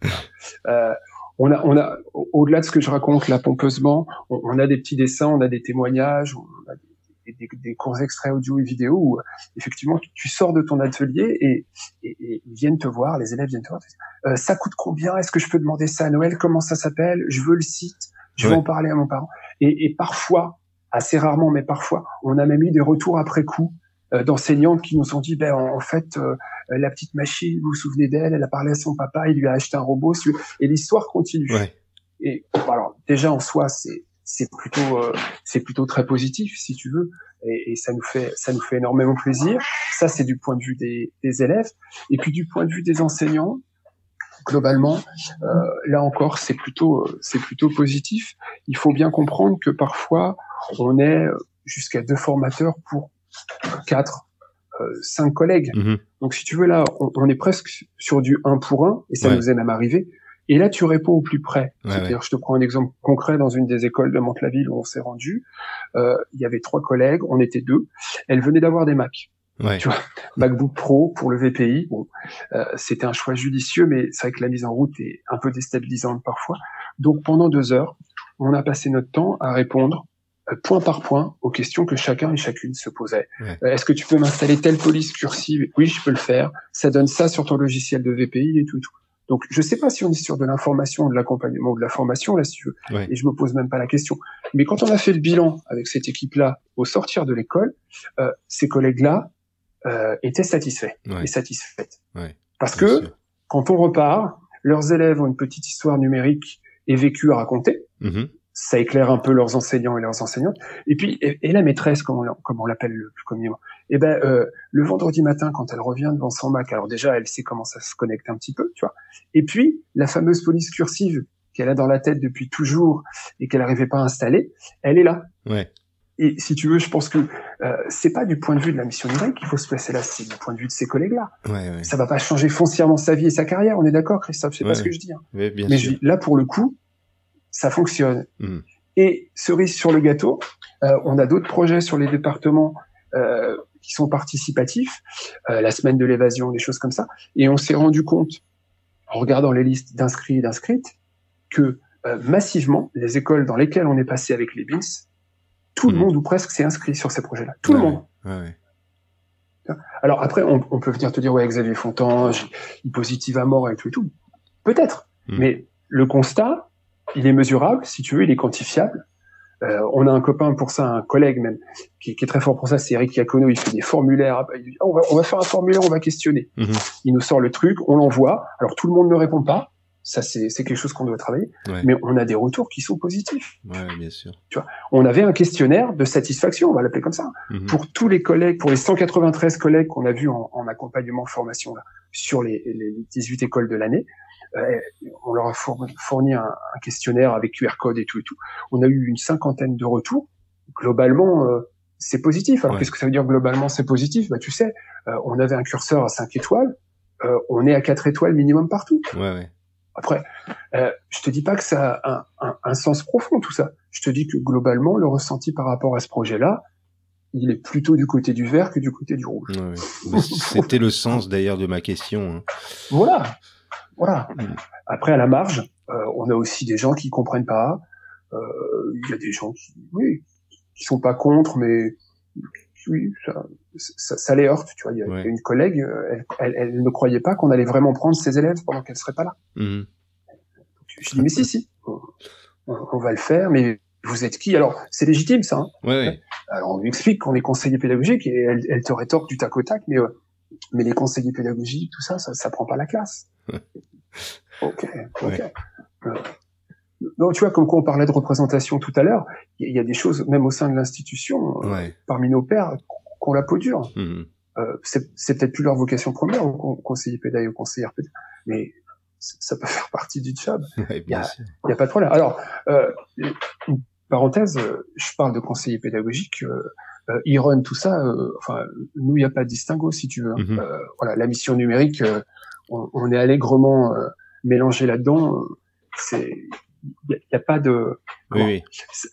euh, on a, on a, au-delà de ce que je raconte là pompeusement, on, on, a des petits dessins, on a des témoignages, on a des des, des, cours extraits audio et vidéo où effectivement tu, sors de ton atelier et, et, ils viennent te voir, les élèves viennent te voir. Euh, ça coûte combien? Est-ce que je peux demander ça à Noël? Comment ça s'appelle? Je veux le site. Je veux en parler à mon parent. Et, et, parfois, assez rarement, mais parfois, on a même eu des retours après coup euh, d'enseignantes qui nous ont dit, ben en, fait, euh, la petite machine, vous vous souvenez d'elle? Elle a parlé à son papa, il lui a acheté un robot. Et l'histoire continue. Et alors déjà en soi, c'est c'est plutôt euh, c'est plutôt très positif si tu veux. Et, et, ça nous fait ça nous fait énormément plaisir. Ça c'est du point de vue des, des, élèves. Et puis du point de vue des enseignants globalement euh, là encore c'est plutôt c'est plutôt positif. Il faut bien comprendre que parfois on est jusqu'à deux formateurs pour quatre euh, cinq collègues. Mm-hmm. donc si tu veux là on, on, est presque sur du un pour un et ça nous est même arrivé Et là, tu réponds au plus près. C'est-à-dire, je te prends un exemple concret dans une des écoles de Mantes-la-Ville où on s'est rendu. Euh, il y avait trois collègues, on était deux. Elles venaient d'avoir des Macs. Ouais. Tu vois, MacBook Pro pour le VPI. Bon, euh, c'était un choix judicieux, mais c'est vrai que la mise en route est un peu déstabilisante parfois. Donc pendant deux heures, on a passé notre temps à répondre euh, point par point aux questions que chacun et chacune se posait. Ouais. Euh, Est-ce que tu peux m'installer telle police cursive? Oui, je peux le faire. Ça donne ça sur ton logiciel de VPI et tout et tout. Donc, je sais pas si on est sur de l'information, de l'accompagnement ou de la formation là, si tu veux. Ouais. Et je me pose même pas la question. Mais quand on a fait le bilan avec cette équipe-là au sortir de l'école, euh, ces collègues-là euh, étaient satisfaits Ouais. et satisfaites. Ouais. Parce Bien que sûr. quand on repart, leurs élèves ont une petite histoire numérique et vécue à raconter Mhm. Ça éclaire un peu leurs enseignants et leurs enseignantes. Et puis, et, et la maîtresse, comme on, l'a- comme on l'appelle le plus communément, eh ben, euh, le vendredi matin, quand elle revient devant son Mac, alors déjà, elle sait comment ça se connecte un petit peu, tu vois. Et puis, la fameuse police cursive qu'elle a dans la tête depuis toujours et qu'elle n'arrivait pas à installer, elle est là. Ouais. Et si tu veux, je pense que euh, c'est pas du point de vue de la mission numérique qu'il faut se placer là, c'est du point de vue de ses collègues-là. Ouais, ouais. Ça va pas changer foncièrement sa vie et sa carrière, on est d'accord, Christophe C'est Ouais, pas ce que je dis. hein. Mais sûr. là, pour le coup, ça fonctionne. Mhm. Et cerise sur le gâteau, euh, on a d'autres projets sur les départements euh, qui sont participatifs, euh, la semaine de l'évasion, des choses comme ça. Et on s'est rendu compte, en regardant les listes d'inscrits et d'inscrites, que massivement, les écoles dans lesquelles on est passé avec les BINS, tout le Mhm. monde ou presque s'est inscrit sur ces projets-là. Tout le monde. Ouais, ouais. Alors après, on, on peut venir te dire, ouais, Xavier Fontange, il positive à mort et tout et tout. Peut-être. Mm. Mais le constat, il est mesurable, si tu veux, il est quantifiable. Euh, on a un copain pour ça, un collègue même, qui, qui est très fort pour ça, c'est Eric Iacono, il fait des formulaires, il dit, Ah, on, va, on va faire un formulaire, on va questionner. Mhm. Il nous sort le truc, on l'envoie, alors tout le monde ne répond pas, ça c'est quelque chose qu'on doit travailler, Ouais. mais on a des retours qui sont positifs. Ouais, bien sûr. On avait un questionnaire de satisfaction, on va l'appeler comme ça, Mhm. pour tous les collègues, pour les 193 collègues qu'on a vus en, en accompagnement formation là, sur les, les 18 écoles de l'année, on leur a fourni, un, un questionnaire avec QR code et tout et tout. On a eu une cinquantaine de retours. Globalement, euh, c'est positif. Alors Ouais. qu'est-ce que ça veut dire globalement c'est positif? Bah tu sais, euh, on avait un curseur à 5 étoiles, euh, on est à 4 étoiles minimum partout. Ouais, ouais. Après, euh, je te dis pas que ça a un, un, un sens profond tout ça. Je te dis que globalement, le ressenti par rapport à ce projet-là, il est plutôt du côté du vert que du côté du rouge. Ouais, C'était le sens d'ailleurs de ma question. hein. Voilà, voilà. Mm. Après, à la marge, euh, on a aussi des gens qui comprennent pas. Euh, Il y a des gens qui, oui, qui sont pas contre, mais oui, ça, ça, ça les heurte. Tu vois, il y a, Ouais. une collègue, elle, elle, elle ne croyait pas qu'on allait vraiment prendre ses élèves pendant qu'elle serait pas là. Mhm. Je dis mais si, si, on, on va le faire, mais vous êtes qui? Alors, c'est légitime ça. hein. Ouais, ouais. Alors, on lui explique qu'on est conseiller pédagogique et elle, elle te rétorque du tac au tac, mais, euh, mais les conseillers pédagogiques, tout ça, ça, ça prend pas la classe. ok, ok. Ouais. Euh, non, tu vois, comme quoi on parlait de représentation tout à l'heure, il y, a- des choses, même au sein de l'institution, euh, Ouais. parmi nos pairs, qu'on la peau dure. Mhm. Euh, c'est peut-être plus leur vocation première, au con- conseiller pédagogue ou conseillère pédagogue, mais ça peut faire partie du job. Ouais, a-. Il n'y a pas de problème. Alors, euh, une parenthèse, euh, je parle de conseiller pédagogique, euh, Iron, tout ça, euh, enfin, nous, il n'y a pas de distinguo, si tu veux. hein. Euh, voilà, la mission numérique, euh, on, on est allègrement euh, mélangé là-dedans. C'est, il n'y a, pas de, Oui, comment- oui.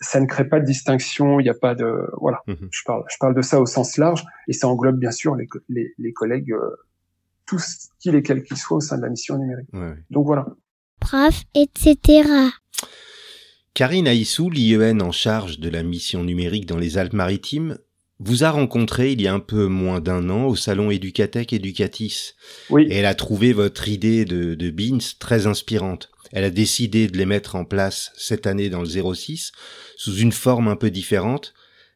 ça ne crée pas de distinction. Il n'y a pas de, voilà. Mhm. Je parle, je parle de ça au sens large, et ça englobe bien sûr les, les, les collègues, euh, tous qu'ils et quels qu'ils soient au sein de la mission numérique. Donc voilà. prof, etc. Karine Aissou, l'IEN en charge de la mission numérique dans les Alpes-Maritimes, vous a rencontré il y a un peu moins d'un an au salon Educatech Educatis. Oui. Et elle a trouvé votre idée de, de Beans très inspirante. Elle a décidé de les mettre en place cette année dans le 06 sous une forme un peu différente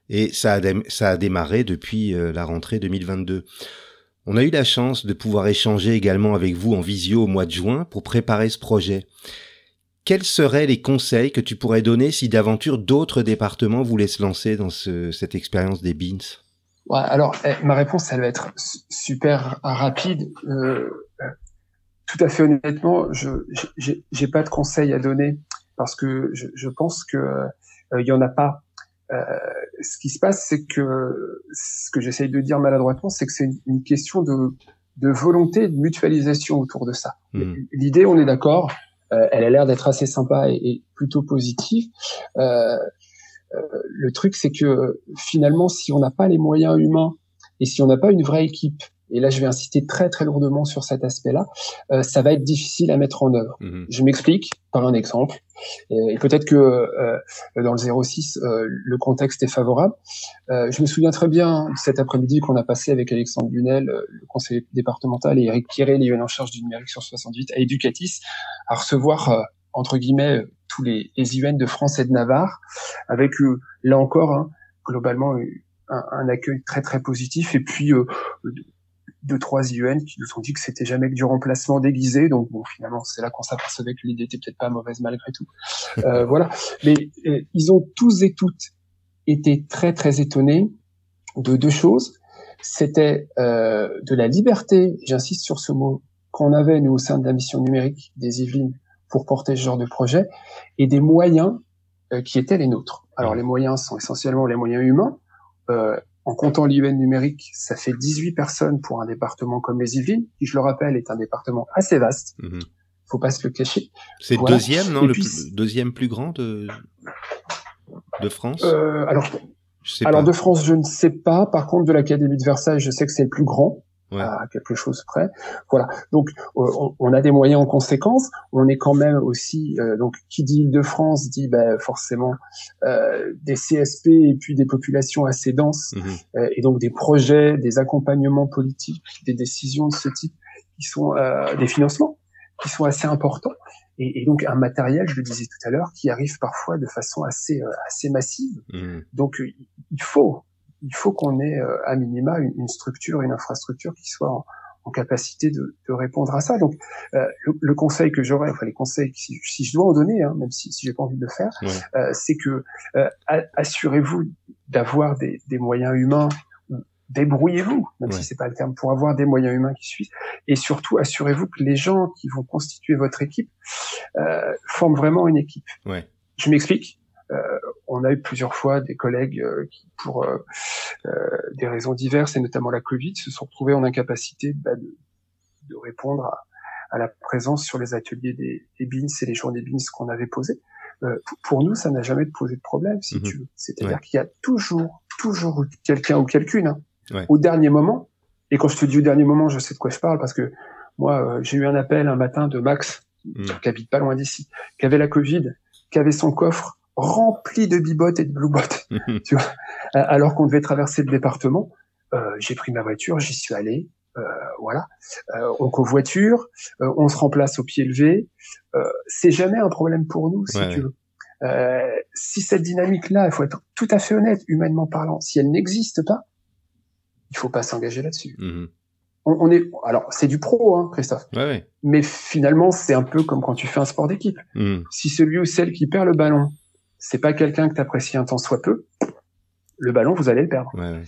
et ça a, ça a démarré depuis euh, la rentrée 2022. On a eu la chance de pouvoir échanger également avec vous en visio au mois de juin pour préparer ce projet. Quels seraient les conseils que tu pourrais donner si d'aventure d'autres départements voulaient se lancer dans ce- cette expérience des Beans? Ouais, alors, eh, ma réponse, elle va être su- super rapide. Euh, euh, tout à fait honnêtement, je j'ai pas de conseils à donner parce que je, je pense que euh, il y en a pas. Euh, ce qui se passe, c'est que ce que j'essaye de dire maladroitement, c'est que c'est une, une question de, de volonté, de mutualisation autour de ça. Mhm. L'idée, on est d'accord, elle a l'air d'être assez sympa et, plutôt positive. Euh, le truc, c'est que finalement, si on n'a pas les moyens humains et si on n'a pas une vraie équipe et là je vais insister très très lourdement sur cet aspect-là, euh, ça va être difficile à mettre en œuvre. Mhm. Je m'explique par un exemple, et, peut-être que euh, dans le 06, euh, le contexte est favorable. Euh, je me souviens très bien cet après-midi qu'on a passé avec Alexandre Bunel, le conseiller départemental, et Eric Pierret, les en charge du numérique sur 68, à Educatis, à recevoir, entre guillemets, tous les, les de France et de Navarre, avec, là encore, hein, globalement, un, un, accueil très très positif et puis euh, deux trois IUN qui nous ont dit que c'était jamais que du remplacement déguisé. Donc bon, finalement, c'est là qu'on s'apercevait que l'idée était peut-être pas mauvaise malgré tout. Euh, voilà. Mais euh, ils ont tous et toutes été très très étonnés de deux choses. C'était euh, de la liberté, j'insiste sur ce mot, qu'on avait nous au sein de la mission numérique des Yvelines pour porter ce genre de projet, et des moyens euh, qui étaient les nôtres. Alors les moyens sont essentiellement les moyens humains. Euh, en comptant l'IUN numérique, ça fait 18 personnes pour un département comme les Yvelines, qui, je le rappelle, est un département assez vaste. Mhm. Faut pas se le cacher. C'est le deuxième, non, le deuxième plus grand de, de France? Euh, Alors, alors de France, je ne sais pas. Par contre, de l'Académie de Versailles, je sais que c'est le plus grand à quelque chose près. Voilà. Donc euh, on, a des moyens en conséquence. On est quand même aussi euh, donc qui dit Île-de-France dit ben, forcément euh, des CSP et puis des populations assez denses mhm. et donc des projets, des accompagnements politiques, des décisions de ce type qui sont des financements qui sont assez importants. Et, donc un matériel, je le disais tout à l'heure, qui arrive parfois de façon assez assez massive. Mhm. Donc il faut il faut qu'on ait euh, à minima une, structure, une infrastructure qui soit en, capacité de, répondre à ça. Donc, euh, le, conseil que j'aurais, enfin les conseils, si, si, je dois en donner, hein, même si, si j'ai pas envie de le faire, euh, c'est que assurez-vous d'avoir des, moyens humains débrouillez-vous, même si c'est pas le terme, pour avoir des moyens humains qui suivent. Et surtout, assurez-vous que les gens qui vont constituer votre équipe forment vraiment une équipe. Je m'explique. Euh, on a eu plusieurs fois des collègues euh, qui, pour euh, des raisons diverses, et notamment la Covid, se sont retrouvés en incapacité bah, de, de, répondre à, à, la présence sur les ateliers des, des BINS et les journées BINS qu'on avait posées. pour nous, ça n'a jamais posé de problème, si mhm. tu veux. C'est-à-dire qu'il y a toujours, toujours quelqu'un ou quelqu'une hein, au dernier moment. Et quand je te dis au dernier moment, je sais de quoi je parle parce que moi, j'ai eu un appel un matin de Max, mhm. qui habite pas loin d'ici, qui avait la Covid, qui avait son coffre rempli de bibottes et de bluebottes, tu vois, alors qu'on devait traverser le département. Euh, j'ai pris ma voiture, j'y suis allé, euh, voilà. Euh, on covoiture, euh, on se remplace au pied levé. Euh, c'est jamais un problème pour nous, si tu veux. Euh, si cette dynamique-là, il faut être tout à fait honnête, humainement parlant, si elle n'existe pas, il faut pas s'engager là-dessus. Mhm. On, on, est, alors c'est du pro, hein, Christophe. Ouais, Mais finalement, c'est un peu comme quand tu fais un sport d'équipe. Mhm. Si celui ou celle qui perd le ballon c'est pas quelqu'un que tu apprécies un temps soit peu, le ballon, vous allez le perdre. Ouais,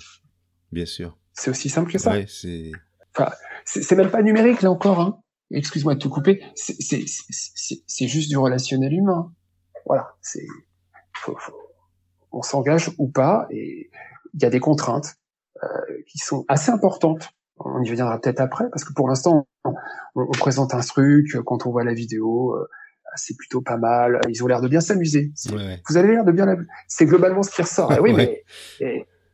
bien sûr. C'est aussi simple que ça. Ouais, c'est... Enfin, c'est même pas numérique, là encore. Hein. Excuse-moi de te couper. C'est juste du relationnel humain. Voilà. C'est, on s'engage ou pas, et il y a des contraintes euh, qui sont assez importantes. On y reviendra peut-être après, parce que pour l'instant, on, on, présente un truc quand on voit la vidéo. Euh, c'est plutôt pas mal. Ils ont l'air de bien s'amuser. Vous avez l'air de bien. C'est globalement ce qui ressort. oui, mais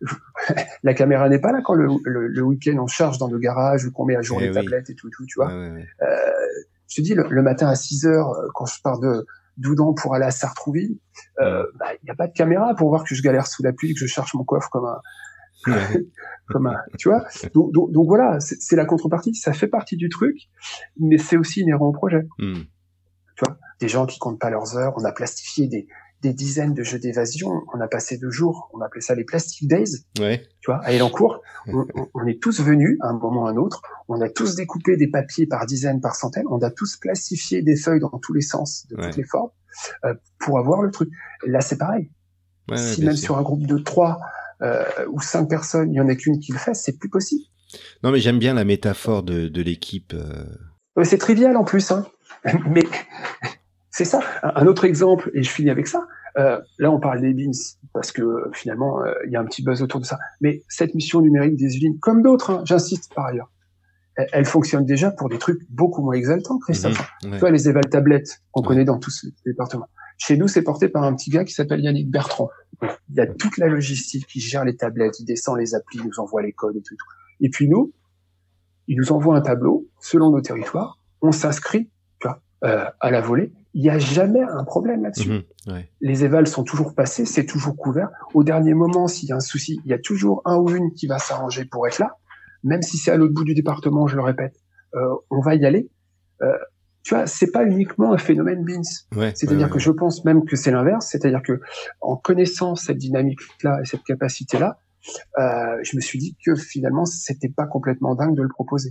la caméra n'est pas là quand le, le, week-end on charge dans le garage ou qu'on met à jour eh les tablettes et tout, tout tu vois. Euh, je te dis, le, matin à 6 heures, euh, quand je pars de Doudan pour aller à Sartrouville, euh, bah, il n'y a pas de caméra pour voir que je galère sous la pluie, que je cherche mon coffre comme un, comme un, tu vois. Donc, donc, voilà, c'est la contrepartie. Ça fait partie du truc, mais c'est aussi inhérent au projet. Hmm. Tu vois des gens qui comptent pas leurs heures. On a plastifié des, des dizaines de jeux d'évasion. On a passé deux jours. On appelait ça les Plastic Days. Ouais. Tu vois, à Elancourt. on, on, est tous venus à un moment ou à un autre. On a tous découpé des papiers par dizaines, par centaines. On a tous plastifié des feuilles dans tous les sens, de toutes les formes, euh, pour avoir le truc. Là, c'est pareil. Ouais, si même sur un groupe de trois euh, ou cinq personnes, il y en a qu'une qui le fait, c'est plus possible. Non, mais j'aime bien la métaphore de, de l'équipe. Euh... C'est trivial en plus, hein. mais c'est ça. Un autre exemple, et je finis avec ça. Euh, là, on parle des bins parce que finalement, euh, il y a un petit buzz autour de ça. Mais cette mission numérique des villes, comme d'autres, hein, j'insiste par ailleurs, elle, fonctionne déjà pour des trucs beaucoup moins exaltants, Christophe. Mhm, tu vois, les éval tablettes qu'on connaît dans tous les départements. Chez nous, c'est porté par un petit gars qui s'appelle Yannick Bertrand. Il y a toute la logistique qui gère les tablettes, il descend les applis, il nous envoie les codes et tout. Et puis nous, il nous envoie un tableau selon nos territoires, on s'inscrit euh, à la volée. Il n'y a jamais un problème là-dessus. Mhm, les évals sont toujours passés, c'est toujours couvert. Au dernier moment, s'il y a un souci, il y a toujours un ou une qui va s'arranger pour être là, même si c'est à l'autre bout du département, je le répète. Euh, on va y aller. Euh, tu vois, c'est pas uniquement un phénomène Beans. c'est-à-dire que je pense même que c'est l'inverse. C'est-à-dire que en connaissant cette dynamique-là et cette capacité-là, euh, je me suis dit que finalement, c'était pas complètement dingue de le proposer.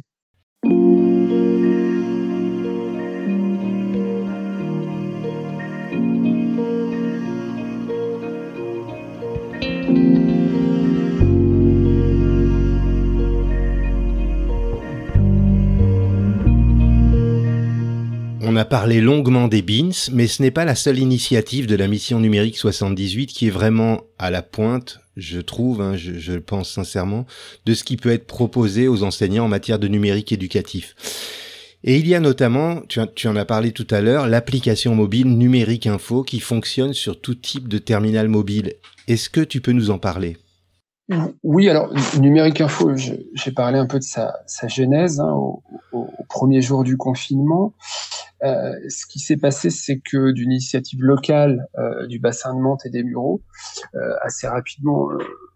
A parlé longuement des BINS, mais ce n'est pas la seule initiative de la mission numérique 78 qui est vraiment à la pointe, je trouve, hein, je, le pense sincèrement, de ce qui peut être proposé aux enseignants en matière de numérique éducatif. Et il y a notamment, tu en as parlé tout à l'heure, l'application mobile Numérique Info qui fonctionne sur tout type de terminal mobile. Est-ce que tu peux nous en parler? Oui, alors Numérique Info, j'ai parlé un peu de sa, genèse hein, au, premier jour du confinement. Euh, ce qui s'est passé, c'est que d'une initiative locale euh, du bassin de Mantes et des Mureaux, euh, assez rapidement,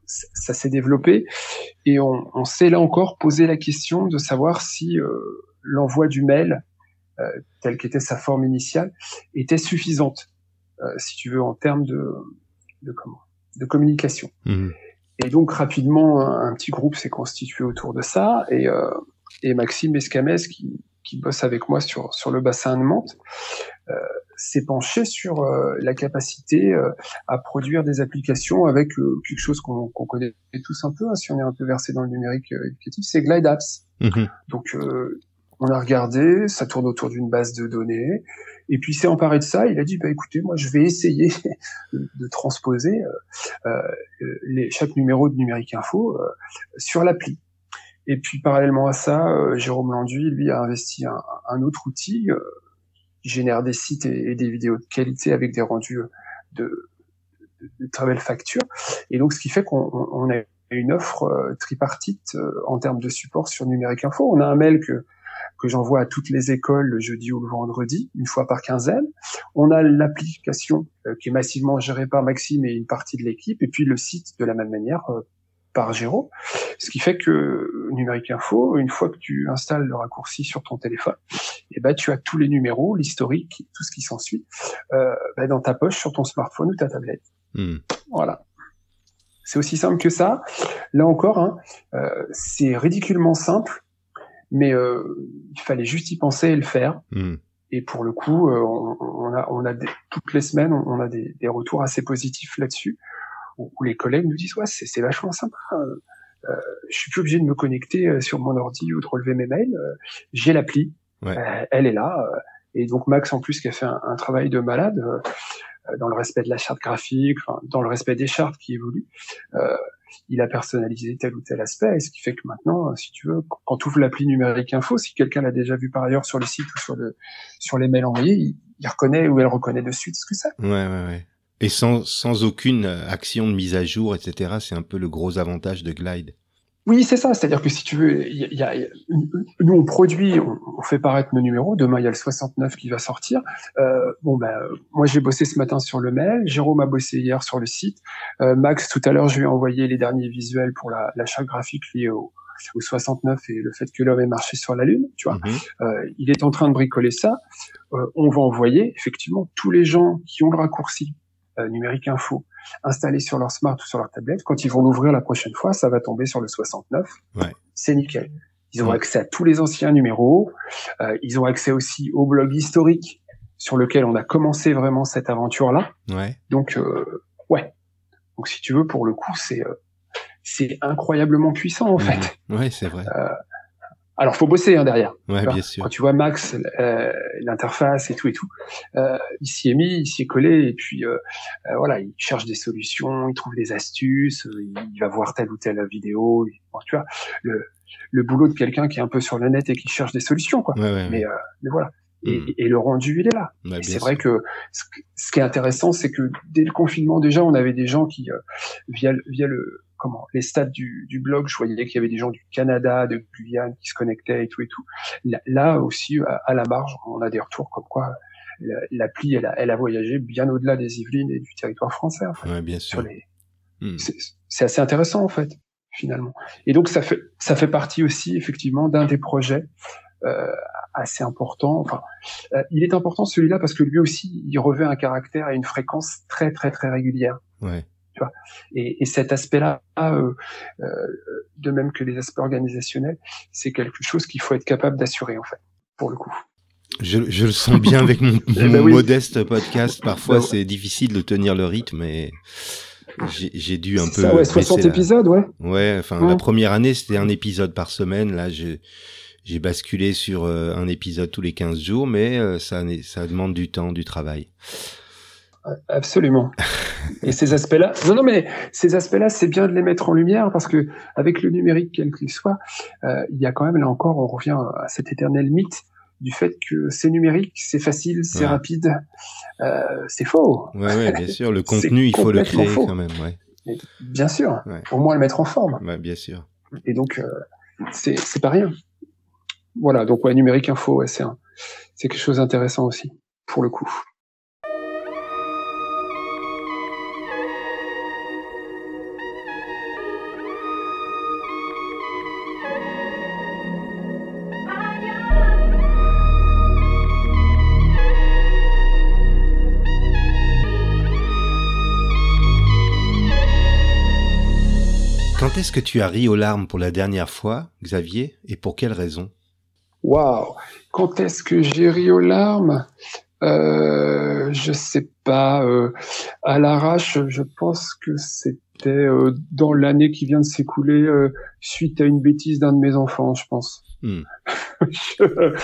ça s'est développé et on, on s'est là encore posé la question de savoir si l'envoi du mail, tel qu'était sa forme initiale, était suffisante, si tu veux, en termes de, de comment, de communication. Mmh. Et donc rapidement, un, petit groupe s'est constitué autour de ça, et, euh, et Maxime Escamès, qui, qui bosse avec moi sur, sur le bassin de Mantes, euh, s'est penché sur euh, la capacité euh, à produire des applications avec euh, quelque chose qu'on connaît tous un peu, hein, si on est un peu versé dans le numérique éducatif, c'est Glide Apps. Mm-hmm. Donc on a regardé, ça tourne autour d'une base de données, et puis il s'est emparé de ça, il a dit, bah écoutez, moi je vais essayer de, transposer euh, euh, chaque numéro de Numérique Info euh, sur l'appli. Et puis parallèlement à ça, Jérôme Landuy, lui, a investi un, un autre outil qui génère des sites et, des vidéos de qualité avec des rendus de, de, très belles factures. Et donc ce qui fait qu'on a une offre tripartite en termes de support sur Numérique Info. On a un mail que que j'envoie à toutes les écoles le jeudi ou le vendredi, une fois par quinzaine. On a l'application euh, qui est massivement gérée par Maxime et une partie de l'équipe, et puis le site de la même manière euh, par Géraud. Ce qui fait que Numérique Info, une fois que tu installes le raccourci sur ton téléphone, et eh ben, tu as tous les numéros, l'historique, tout ce qui s'ensuit, euh, ben, dans ta poche, sur ton smartphone ou ta tablette. Hmm. Voilà. C'est aussi simple que ça. Là encore, hein, euh, c'est ridiculement simple mais euh, il fallait juste y penser et le faire. Hmm. Et pour le coup, euh, on, a, on a toutes les semaines, on a des, des retours assez positifs là-dessus, où, les collègues nous disent ouais, c'est vachement sympa. Euh, euh, je suis plus obligé de me connecter sur mon ordi ou de relever mes mails. J'ai l'appli, ouais. elle est là. et donc Max en plus qui a fait un, un travail de malade dans le respect de la charte graphique, dans le respect des chartes qui évoluent. Euh, il a personnalisé tel ou tel aspect, ce qui fait que maintenant, si tu veux, quand tu ouvres l'appli numérique info, si quelqu'un l'a déjà vu par ailleurs sur le site ou sur le sur les mails envoyés, il, reconnaît ou elle reconnaît de suite ce que c'est. Ouais, ouais, ouais. Et sans, sans aucune action de mise à jour, etc., c'est un peu le gros avantage de Glide. Oui, c'est ça. C'est-à-dire que si tu veux, y y a, nous on produit, on, fait paraître nos numéros. Demain il y a le 69 qui va sortir. Euh, bon ben, moi j'ai bossé ce matin sur le mail. Jérôme a bossé hier sur le site. Euh, Max tout à l'heure je lui ai envoyé les derniers visuels pour la, la charte graphique liée au, au 69 et le fait que l'homme ait marché sur la lune. Tu vois, mhm. euh, il est en train de bricoler ça. Euh, on va envoyer effectivement tous les gens qui ont le raccourci numérique info installé sur leur smart ou sur leur tablette. Quand ils vont l'ouvrir la prochaine fois, ça va tomber sur le 69. Ouais. C'est nickel. Ils ont accès à tous les anciens numéros. Euh, ils ont accès aussi au blog historique sur lequel on a commencé vraiment cette aventure-là. Ouais. Donc, euh, ouais. Donc, si tu veux, pour le coup, c'est euh, c'est incroyablement puissant en mmh. fait. Ouais, c'est vrai. Euh, alors, faut bosser hein, derrière. Ouais, bien sûr. Quand tu vois Max, euh, l'interface et tout et tout, euh, il s'y est mis, il s'y est collé et puis euh, euh voilà, il cherche des solutions, il trouve des astuces, il va voir telle ou telle vidéo. tu vois, le, le boulot de quelqu'un qui est un peu sur le net et qui cherche des solutions, quoi. Ouais, ouais, Mais, euh, mais voilà. Et, Mm. et le rendu, il est là. Et c'est vrai que ce, ce qui est intéressant, c'est que dès le confinement, déjà, on avait des gens qui, euh, via, via le, comment, les stats du, du blog, je voyais qu'il y avait des gens du Canada, de Guyane qui se connectaient et tout et tout. Là, là aussi, à, à la marge, on a des retours comme quoi la- l'appli, elle a, elle a voyagé bien au-delà des Yvelines et du territoire français. En fait, Ouais, bien sûr. les, Mm. c'est c'est assez intéressant en fait finalement et donc ça fait ça fait partie aussi effectivement d'un des projets euh, assez important enfin euh, il est important celui-là parce que lui aussi il revêt un caractère et une fréquence très très très régulière Ouais. Et, et cet aspect-là euh, euh, de même que les aspects organisationnels c'est quelque chose qu'il faut être capable d'assurer en fait pour le coup Je, je le sens bien avec mon, Eh ben mon oui. modeste podcast. Parfois, Ben ouais. c'est difficile de tenir le rythme et j'ai dû un peu. ça, ouais, baisser 60 la- épisodes ouais Ouais, enfin, Ouais. la première année, c'était un épisode par semaine. Là, j'ai basculé sur euh, un épisode tous les 15 jours, mais ça demande du temps, du travail. Absolument. Et ces aspects-là, non, non, mais ces aspects-là, c'est bien de les mettre en lumière parce que avec le numérique, quel qu'il soit, euh, il y a quand même là encore, on revient à cet éternel mythe du fait que c'est numérique, c'est facile, c'est Ouais. rapide. Euh, c'est faux, Ouais, ouais, bien sûr. Le contenu, il faut le créer faux. quand même. Ouais, bien sûr. Au moins le mettre en forme. ouais bien sûr. Et donc, euh, c'est pas rien. Voilà. Donc, ouais, numérique info, ouais, c'est c'est quelque chose d'intéressant aussi pour le coup. Quand est-ce que tu as ri aux larmes pour la dernière fois, Xavier, et pour quelle raison? Waouh Quand est-ce que j'ai ri aux larmes? Euh, Je sais pas. euh, à l'arrache, je pense que c'était euh, dans l'année qui vient de s'écouler euh, suite à une bêtise d'un de mes enfants, je pense. Hmm. Euh,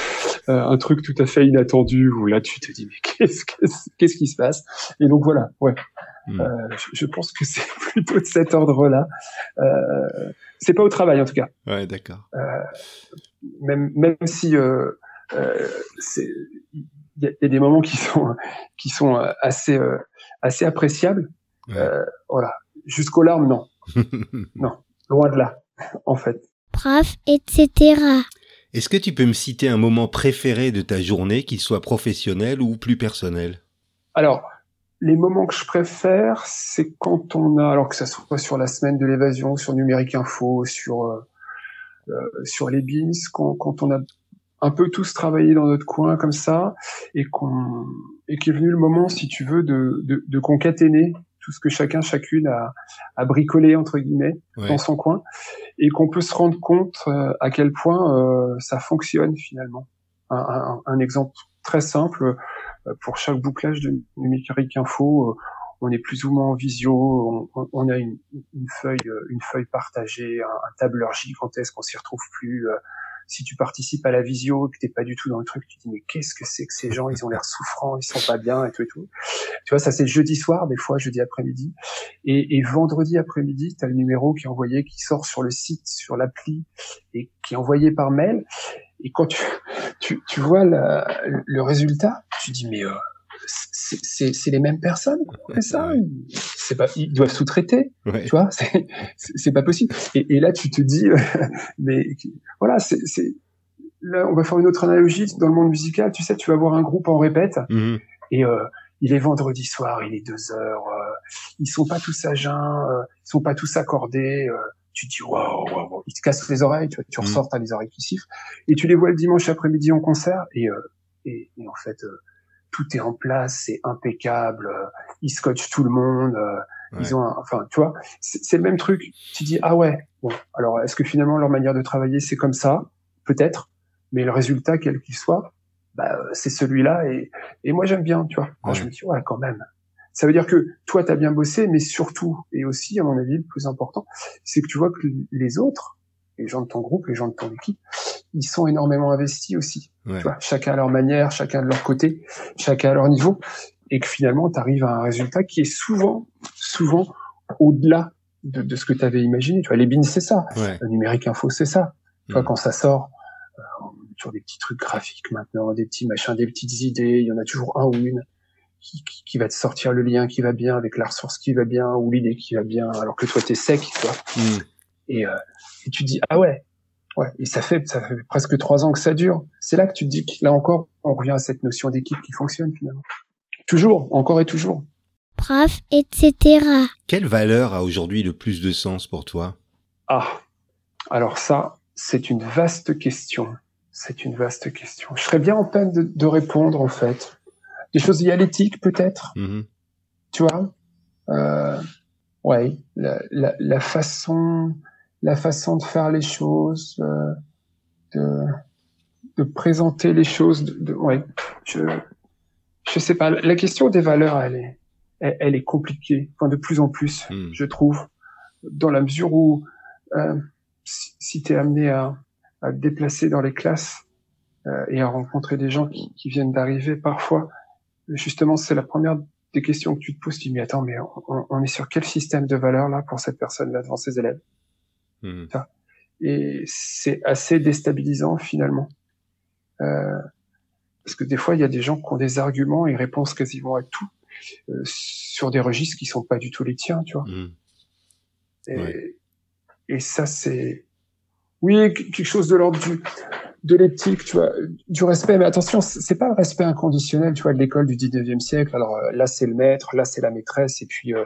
un truc tout à fait inattendu où là tu te dis mais qu'est-ce qu'est-ce qu'est-ce qui se passe? Et donc voilà, ouais. Hmm. Euh, je, je pense que c'est plutôt de cet ordre-là. Euh, c'est pas au travail en tout cas Ouais, d'accord. même même si euh, euh, il y, a- il y a des moments qui sont qui sont euh, assez euh, assez appréciables Ouais. Euh, voilà jusqu'aux larmes non loin de là en fait prof, etc. Est-ce que tu peux me citer un moment préféré de ta journée, qu'il soit professionnel ou plus personnel? Alors les moments que je préfère c'est quand on a alors que ça soit sur la semaine de l'évasion sur numérique info sur euh, euh, sur les bins quand, quand on a un peu tous travaillé dans notre coin comme ça et qu'on et qu'est venu le moment si tu veux de, de, de concaténer tout ce que chacun chacune a, a bricolé entre guillemets Ouais. dans son coin et qu'on peut se rendre compte euh, à quel point euh, ça fonctionne finalement un, un, un exemple très simple pour chaque bouclage de numérique info euh, on est plus ou moins en visio, on, a une, feuille, euh, une feuille partagée, un, tableur gigantesque, on s'y retrouve plus. euh, si tu participes à la visio et que t'es pas du tout dans le truc, tu te dis mais qu'est-ce que c'est que ces gens? Ils ont l'air souffrants, ils sont pas bien et tout et tout. Tu vois, ça c'est jeudi soir, des fois jeudi après-midi, et, et vendredi après-midi, t'as le numéro qui est envoyé, qui sort sur le site, sur l'appli et qui est envoyé par mail. Et quand tu tu, tu vois la- le résultat, tu dis mais euh, c'est- les mêmes personnes qui fait ça. C'est pas, ils doivent sous-traiter Ouais. tu vois c'est pas possible et, et là tu te dis mais voilà c'est c'est là on va faire une autre analogie dans le monde musical tu sais tu vas voir un groupe en répète Mhm. et euh, il est vendredi soir il est deux heures euh, ils sont pas tous à jeun euh, ils sont pas tous accordés euh, tu te dis waouh waouh ils te cassent les oreilles tu, vois, tu Mhm. ressors t'as les oreilles qui sifflent et tu les vois le dimanche après-midi en concert et euh, et, et en fait euh, tout est en place c'est impeccable euh, ils scotchent tout le monde euh, Ouais. ils ont un- enfin tu vois c'est le même truc tu dis ah ouais bon alors est-ce que finalement leur manière de travailler c'est comme ça? Peut-être mais le résultat quel qu'il soit bah, euh, c'est celui-là et, et moi j'aime bien tu vois quand Ouais. je me dis ouais quand même ça veut dire que toi tu as bien bossé mais surtout et aussi à mon avis le plus important c'est que tu vois que les autres les gens de ton groupe les gens de ton équipe ils sont énormément investis aussi Ouais. tu vois, chacun à leur manière, chacun de leur côté, chacun à leur niveau, et que finalement, tu arrives à un résultat qui est souvent, souvent au-delà de, de ce que tu avais imaginé. Tu vois, les bins, c'est ça. Ouais. Le numérique info, c'est ça. Mmh. quand ça sort, euh, on a toujours des petits trucs graphiques maintenant, des petits machins, des petites idées. Il y en a toujours un ou une qui, qui, va te sortir le lien qui va bien avec la ressource qui va bien ou l'idée qui va bien, alors que toi t'es sec, quoi. Mmh. Et, euh, et tu dis ah ouais, ouais. Et ça fait ça fait presque trois ans que ça dure. C'est là que tu te dis que là encore, on revient à cette notion d'équipe qui fonctionne finalement. Toujours, encore et toujours. Bref, etc. Quelle valeur a aujourd'hui le plus de sens pour toi? Ah, alors ça, c'est une vaste question. C'est une vaste question. Je serais bien en peine de, répondre en fait. Des choses l'éthique peut-être. Mm-hmm. Tu vois euh, Ouais, la, la, la, façon, la façon de faire les choses, euh, de, de présenter les choses. De, de, ouais, je, je sais pas. La question des valeurs, elle est, elle, est compliquée, enfin, de plus en plus, mm. je trouve, dans la mesure où euh, si, tu es amené à, à, te déplacer dans les classes et à rencontrer des gens qui, qui viennent d'arriver parfois, justement, c'est la première des questions que tu te poses. Tu dis, mais attends, mais on, on, est sur quel système de valeurs là pour cette personne-là devant ses élèves mmh. Et c'est assez déstabilisant finalement. Euh, parce que des fois, il y a des gens qui ont des arguments et réponses quasiment à tout euh, sur des registres qui sont pas du tout les tiens, tu vois. Mmh. Et, et ça, c'est oui quelque chose de l'ordre du de l'éthique, tu vois, du respect. Mais attention, c'est pas le respect inconditionnel, tu vois, de l'école du 19e siècle. Alors euh, là, c'est le maître, là, c'est la maîtresse, et puis euh,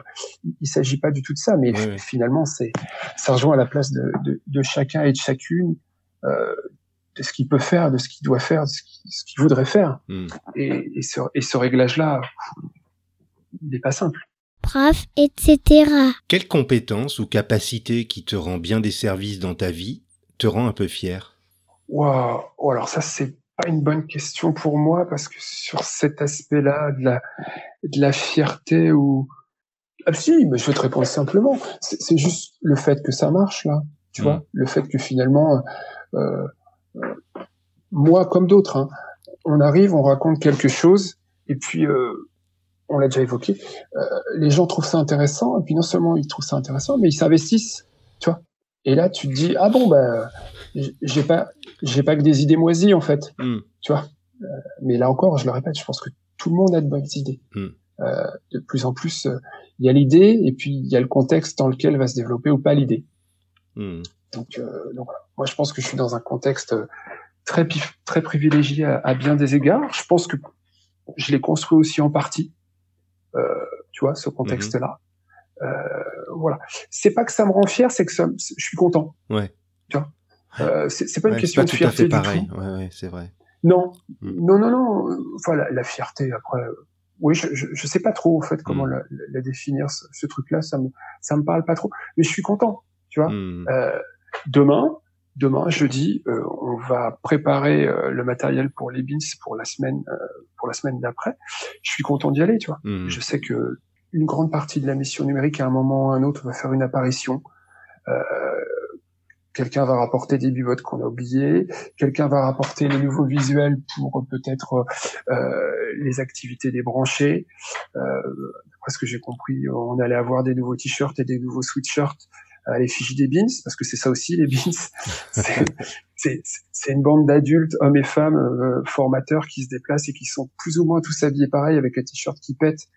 il s'agit pas du tout de ça. Mais finalement, c'est ça rejoint à la place de, de, de, chacun et de chacune. Euh, de ce qu'il peut faire, de ce qu'il doit faire, de ce qu'il voudrait faire. Hmm. Et, et, ce, et ce réglage-là, il n'est pas simple prof, etc. Quelle compétence ou capacité qui te rend bien des services dans ta vie te rend un peu fier? Waouh, oh, alors ça c'est pas une bonne question pour moi parce que sur cet aspect-là de la de la fierté ou ah si, mais je vais te répondre simplement. C'est juste le fait que ça marche là, tu vois, mm. le fait que finalement euh, euh, moi comme d'autres, hein, on arrive, on raconte quelque chose et puis euh, on l'a déjà évoqué, euh, les gens trouvent ça intéressant, et puis non seulement ils trouvent ça intéressant, mais ils s'investissent, tu vois. Et là, tu te dis, ah bon, bah, j'ai pas, j'ai pas que des idées moisies, en fait, hmm. tu vois. Euh, mais là encore, je le répète, je pense que tout le monde a de bonnes idées. Hmm. Euh, de plus en plus, il y a l'idée, et puis il y a le contexte dans lequel va se développer ou pas l'idée. Hmm. Donc, donc moi, je pense que je suis dans un contexte très, très privilégié à, à bien des égards. Je pense que je l'ai construit aussi en partie. Euh, tu vois, ce contexte-là. Euh, voilà. C'est pas que ça me rend fier, c'est que ça, je suis content. Ouais. Tu vois. Euh, c'est pas une question de fierté tout à fait pareil. Ouais, ouais, c'est vrai. Non, mm. non, non, non. Enfin, la, fierté. Après, oui, je, je, je, sais pas trop en fait comment mm. la, la, définir. Ce, ce truc-là, ça me, ça me parle pas trop. Mais je suis content. Tu vois. Mm. Euh, demain, demain, jeudi, euh, on va préparer euh, le matériel pour les bins pour la semaine, euh, pour la semaine d'après. Je suis content d'y aller, tu vois. Je sais que une grande partie de la mission numérique, à un moment ou à un autre, va faire une apparition. quelqu'un va rapporter des bivotes qu'on a oubliés. Quelqu'un va rapporter les nouveaux visuels pour peut-être les activités débranchées. D'après ce que j'ai compris, on allait avoir des nouveaux t-shirts et des nouveaux sweatshirts à l'effigie des Beans, parce que c'est ça aussi les Beans. c'est une bande d'adultes, hommes et femmes, euh, formateurs qui se déplacent et qui sont plus ou moins tous habillés pareil avec un t-shirt qui pète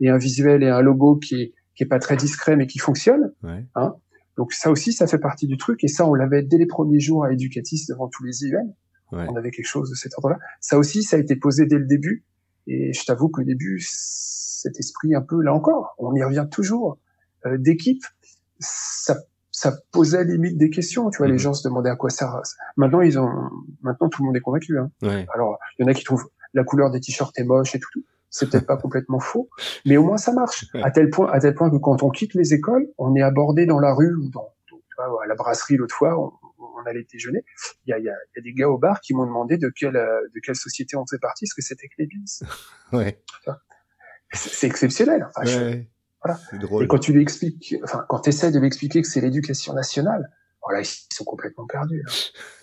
et un visuel et un logo qui est, qui est pas très discret mais qui fonctionne. Hein Donc ça aussi, ça fait partie du truc et ça, on l'avait dès les premiers jours à Educatis devant tous les events. On avait quelque chose de cet ordre-là. Ça aussi, ça a été posé dès le début et je t'avoue qu'au début, cet esprit un peu, là encore, on y revient toujours, euh, d'équipe, ça, ça posait limite des questions. Tu vois, les mhm. gens se demandaient à quoi ça. Maintenant, ils ont, maintenant tout le monde est convaincu. Hein. Alors, il y en a qui trouvent la couleur des t-shirts est moche et tout. tout. C'est peut-être pas complètement faux, mais au moins ça marche. À tel point, à tel point que quand on quitte les écoles, on est abordé dans la rue ou dans, tu vois, à la brasserie l'autre fois, on, on, allait déjeuner. Il y a, y, a, y a, des gars au bar qui m'ont demandé de quelle, de quelle société on faisait partie, ce que c'était que les Beans. Ouais. C'est exceptionnel. Enfin, et quand tu lui expliques, enfin, quand tu essaies de lui expliquer que c'est l'éducation nationale, voilà, ils sont complètement perdus.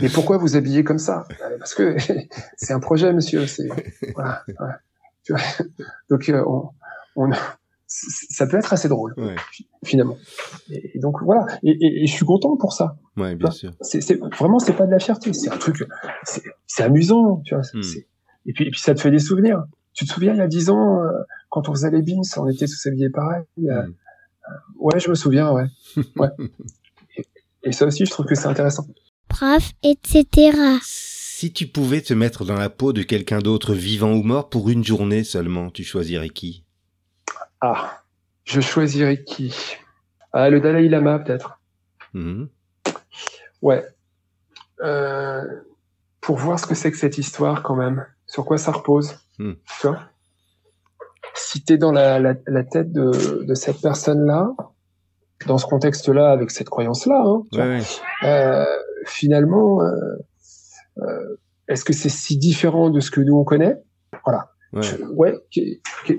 Mais pourquoi vous habillez comme ça? Parce que c'est un projet, monsieur. C'est voilà, Donc euh, on, on, ça peut être assez drôle Ouais, finalement. Et, donc voilà. Et, et- et je suis content pour ça. ouais, bien sûr. C'est vraiment c'est pas de la fierté, c'est un truc, c'est amusant, tu vois. c'est- Hmm. c'est- Et puis et puis ça te fait des souvenirs. Tu te souviens il y a dix ans euh, quand on faisait les beans, on était tous habillés pareil. euh, Hmm. Ouais, je me souviens, ouais. ouais. Et, et ça aussi, je trouve que c'est intéressant. prof, etc. Si tu pouvais te mettre dans la peau de quelqu'un d'autre, vivant ou mort, pour une journée seulement, tu choisirais qui? Ah, je choisirais qui? Ah, le Dalai Lama peut-être. Mhm. Ouais. Euh, pour voir ce que c'est que cette histoire quand même, sur quoi ça repose. Hmm. Tu vois? Si t'es dans la, la, la tête de, de cette personne-là, dans ce contexte-là, avec cette croyance-là, hein, tu Ouais, vois, ouais. euh, finalement, euh, euh, est-ce que c'est si différent de ce que nous on connaît? Voilà. Ouais. Je-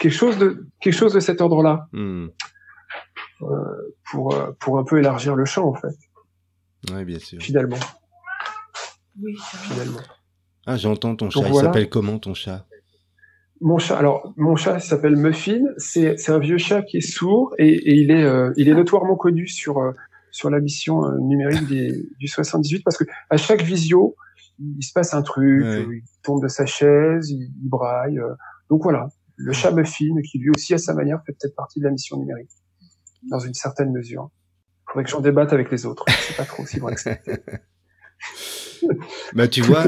quelque chose de quelque chose de cet ordre-là Hmm. pour euh, pour un peu élargir le champ en fait, Ouais, bien sûr. finalement, finalement. Ah, j'entends ton chat. Donc Il voilà. s'appelle comment ton chat? Mon chat, alors mon chat il s'appelle Muffin. C'est un vieux chat qui est sourd et, et il est euh, il est notoirement connu sur euh, sur la mission euh, numérique des, du 78 parce que à chaque visio il se passe un truc, Ouais. euh, il tombe de sa chaise, il, il braille. euh. donc voilà, le chat Muffin qui lui aussi à sa manière fait peut-être partie de la mission numérique dans une certaine mesure. Faudrait que j'en débatte avec les autres. C'est pas trop si vrai que ça. Bah, tu vois,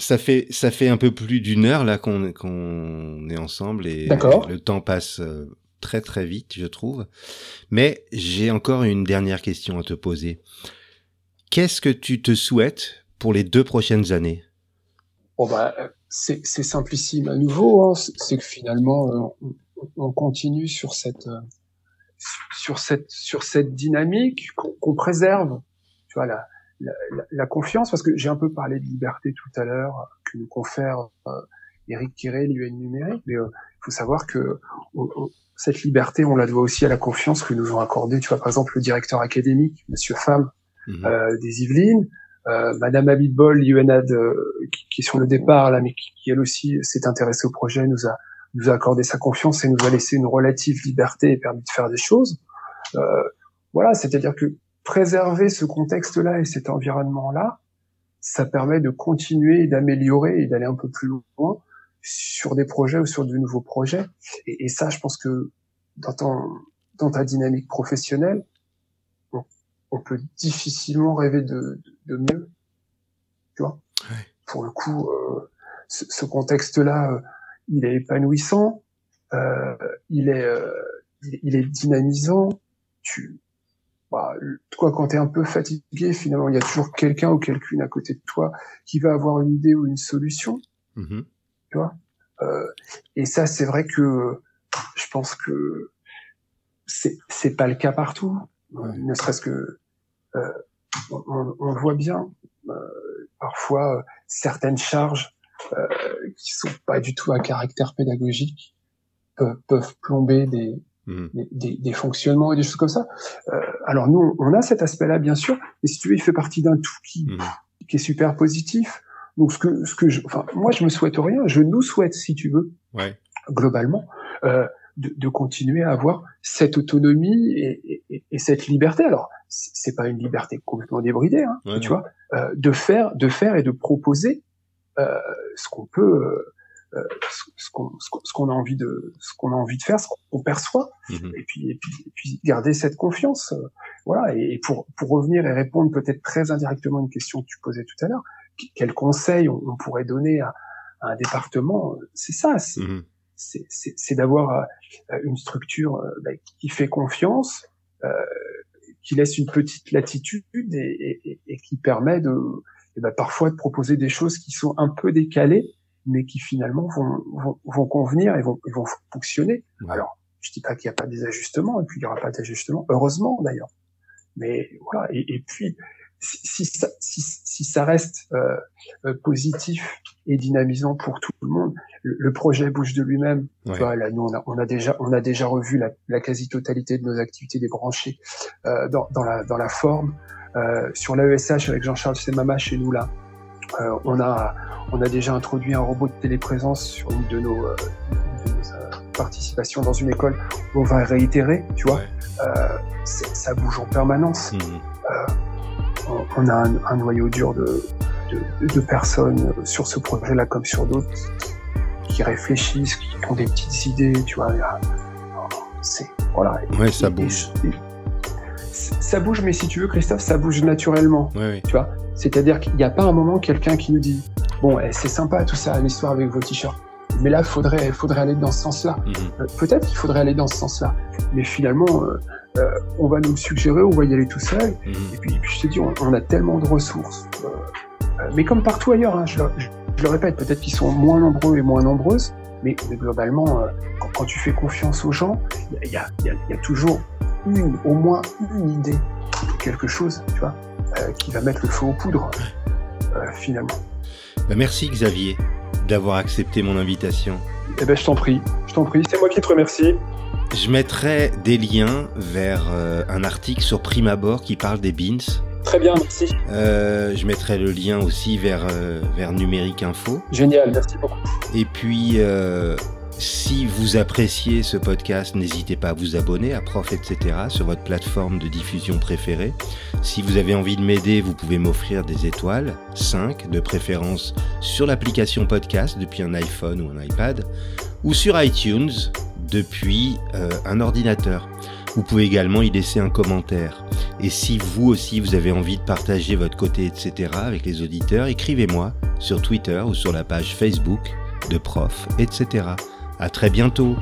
ça fait ça fait un peu plus d'une heure là qu'on qu'on est ensemble et le temps passe euh, très très vite, je trouve. Mais j'ai encore une dernière question à te poser. Qu'est-ce que tu te souhaites pour les deux prochaines années? Bon bah euh, c'est c'est simplissime à nouveau. Hein. C'est que finalement euh, on, on continue sur cette sur cette sur cette dynamique qu'on qu'on préserve. Tu vois la, la la- confiance parce que j'ai un peu parlé de liberté tout à l'heure euh, que nous confère euh, Eric Quiré, l'UN numérique, mais il faut savoir que on- on- cette liberté on la doit aussi à la confiance que nous ont accordé. Tu vois par exemple le directeur académique, Monsieur Fam, Mhm. euh, des Yvelines, euh, Madame Abitbol, l'UNAD, euh, qui, qui est sur le départ là, mais qui, qui, elle aussi s'est intéressée au projet, nous a nous a accordé sa confiance et nous a laissé une relative liberté et permis de faire des choses. Euh, voilà, c'est-à-dire que préserver ce contexte-là et cet environnement-là, ça permet de continuer, d'améliorer et d'aller un peu plus loin sur des projets ou sur de nouveaux projets. Et, et ça, je pense que dans, ton, dans ta dynamique professionnelle, on, on peut difficilement rêver de, de, de mieux. Tu vois? Pour le coup, euh, ce, ce contexte-là, euh, il est épanouissant, euh, il est, il, il est dynamisant. Tu, bah, toi, quand tu es un peu fatigué, finalement, il y a toujours quelqu'un ou quelqu'une à côté de toi qui va avoir une idée ou une solution. Mhm. Tu vois? Euh, Et ça, c'est vrai que je pense que c'est c'est pas le cas partout. Ouais. Ne serait-ce que euh, on, le voit bien. euh, parfois, certaines charges euh, qui sont pas du tout à caractère pédagogique peuvent plomber des, Mhm. des, des- fonctionnements et des choses comme ça. Euh, alors nous, on a cet aspect-là, bien sûr, mais si tu veux, il fait partie d'un tout qui, Mhm. qui est super positif. Donc ce que, ce que je, enfin, moi, je me souhaite rien. Je nous souhaite, si tu veux, Ouais. globalement, euh, de, de continuer à avoir cette autonomie et, et- et cette liberté. Alors, c'est pas une liberté complètement débridée, hein, Ouais, tu vois, euh, de faire, de faire et de proposer euh, ce qu'on peut, euh, euh, ce, qu'on, ce qu'on- ce qu'on a envie de, ce qu'on a envie de faire, ce qu'on perçoit, Mhm. et puis, et puis, et puis garder cette confiance. euh, voilà. Et, et pour, pour revenir et répondre peut-être très indirectement à une question que tu posais tout à l'heure, qu- quel conseil on, on pourrait donner à, à un département C'est ça. C'est, c'est d'avoir euh, une structure euh, bah, qui fait confiance, euh, qui laisse une petite latitude et, et, et qui permet de bah, parfois de proposer des choses qui sont un peu décalées, mais qui finalement vont, vont, vont convenir et vont, vont fonctionner. Ouais. Alors, je dis pas qu'il n'y a pas des ajustements, et puis il n'y aura pas d'ajustements, heureusement d'ailleurs. Mais voilà, et, et puis si, si, ça, si, si ça reste euh, euh, positif et dynamisant pour tout le monde, le, le projet bouge de lui-même. Ouais. Tu vois, là, nous, on a, on a déjà, on a déjà revu la, la quasi-totalité de nos activités débranchées euh, dans, dans, la, dans la forme. Euh, sur l'AESH avec Jean-Charles Semama chez nous là, euh, on a, on a déjà introduit un robot de téléprésence sur une de nos, euh, une de nos, euh, participation dans une école, on va réitérer, tu vois. Ça bouge en permanence. Euh, on, a un, noyau dur de, de, personnes sur ce projet-là comme sur d'autres qui, réfléchissent, qui ont des petites idées, tu vois. C'est voilà. Ouais, ça bouge. Ça bouge, mais si tu veux, Christophe, ça bouge naturellement. Tu vois? C'est-à-dire qu'il n'y a pas un moment quelqu'un qui nous dit bon, eh, c'est sympa tout ça, l'histoire avec vos t-shirts. Mais là, faudrait, faudrait aller dans ce sens-là. Mhm. Euh, peut-être qu'il faudrait aller dans ce sens-là. Mais finalement, euh, euh, on va nous suggérer, on va y aller tout seul. Mhm. Et, puis, je te dis, on, a tellement de ressources. mais comme partout ailleurs, hein, je, le répète, peut-être qu'ils sont moins nombreux et moins nombreuses. Mais, globalement, quand, tu fais confiance aux gens, il y a, y a, toujours une, au moins une idée, quelque chose, tu vois, qui va mettre le feu aux poudres, finalement. Bah, merci Xavier d'avoir accepté mon invitation. Eh ben, je t'en prie, je t'en prie, c'est moi qui te remercie. Je mettrai des liens vers euh, un article sur Prime Abord qui parle des beans. Très bien, merci. Euh, je mettrai le lien aussi vers, euh, vers Numérique Info. Génial, merci beaucoup. Et puis, si vous appréciez ce podcast, n'hésitez pas à vous abonner à Prof, etc. sur votre plateforme de diffusion préférée. Si vous avez envie de m'aider, vous pouvez m'offrir des étoiles, 5 de préférence sur l'application podcast depuis un iPhone ou un iPad, ou sur iTunes depuis euh, un ordinateur. Vous pouvez également y laisser un commentaire. Et si vous aussi vous avez envie de partager votre côté, etc. avec les auditeurs, écrivez-moi sur Twitter ou sur la page Facebook de Prof, etc. À très bientôt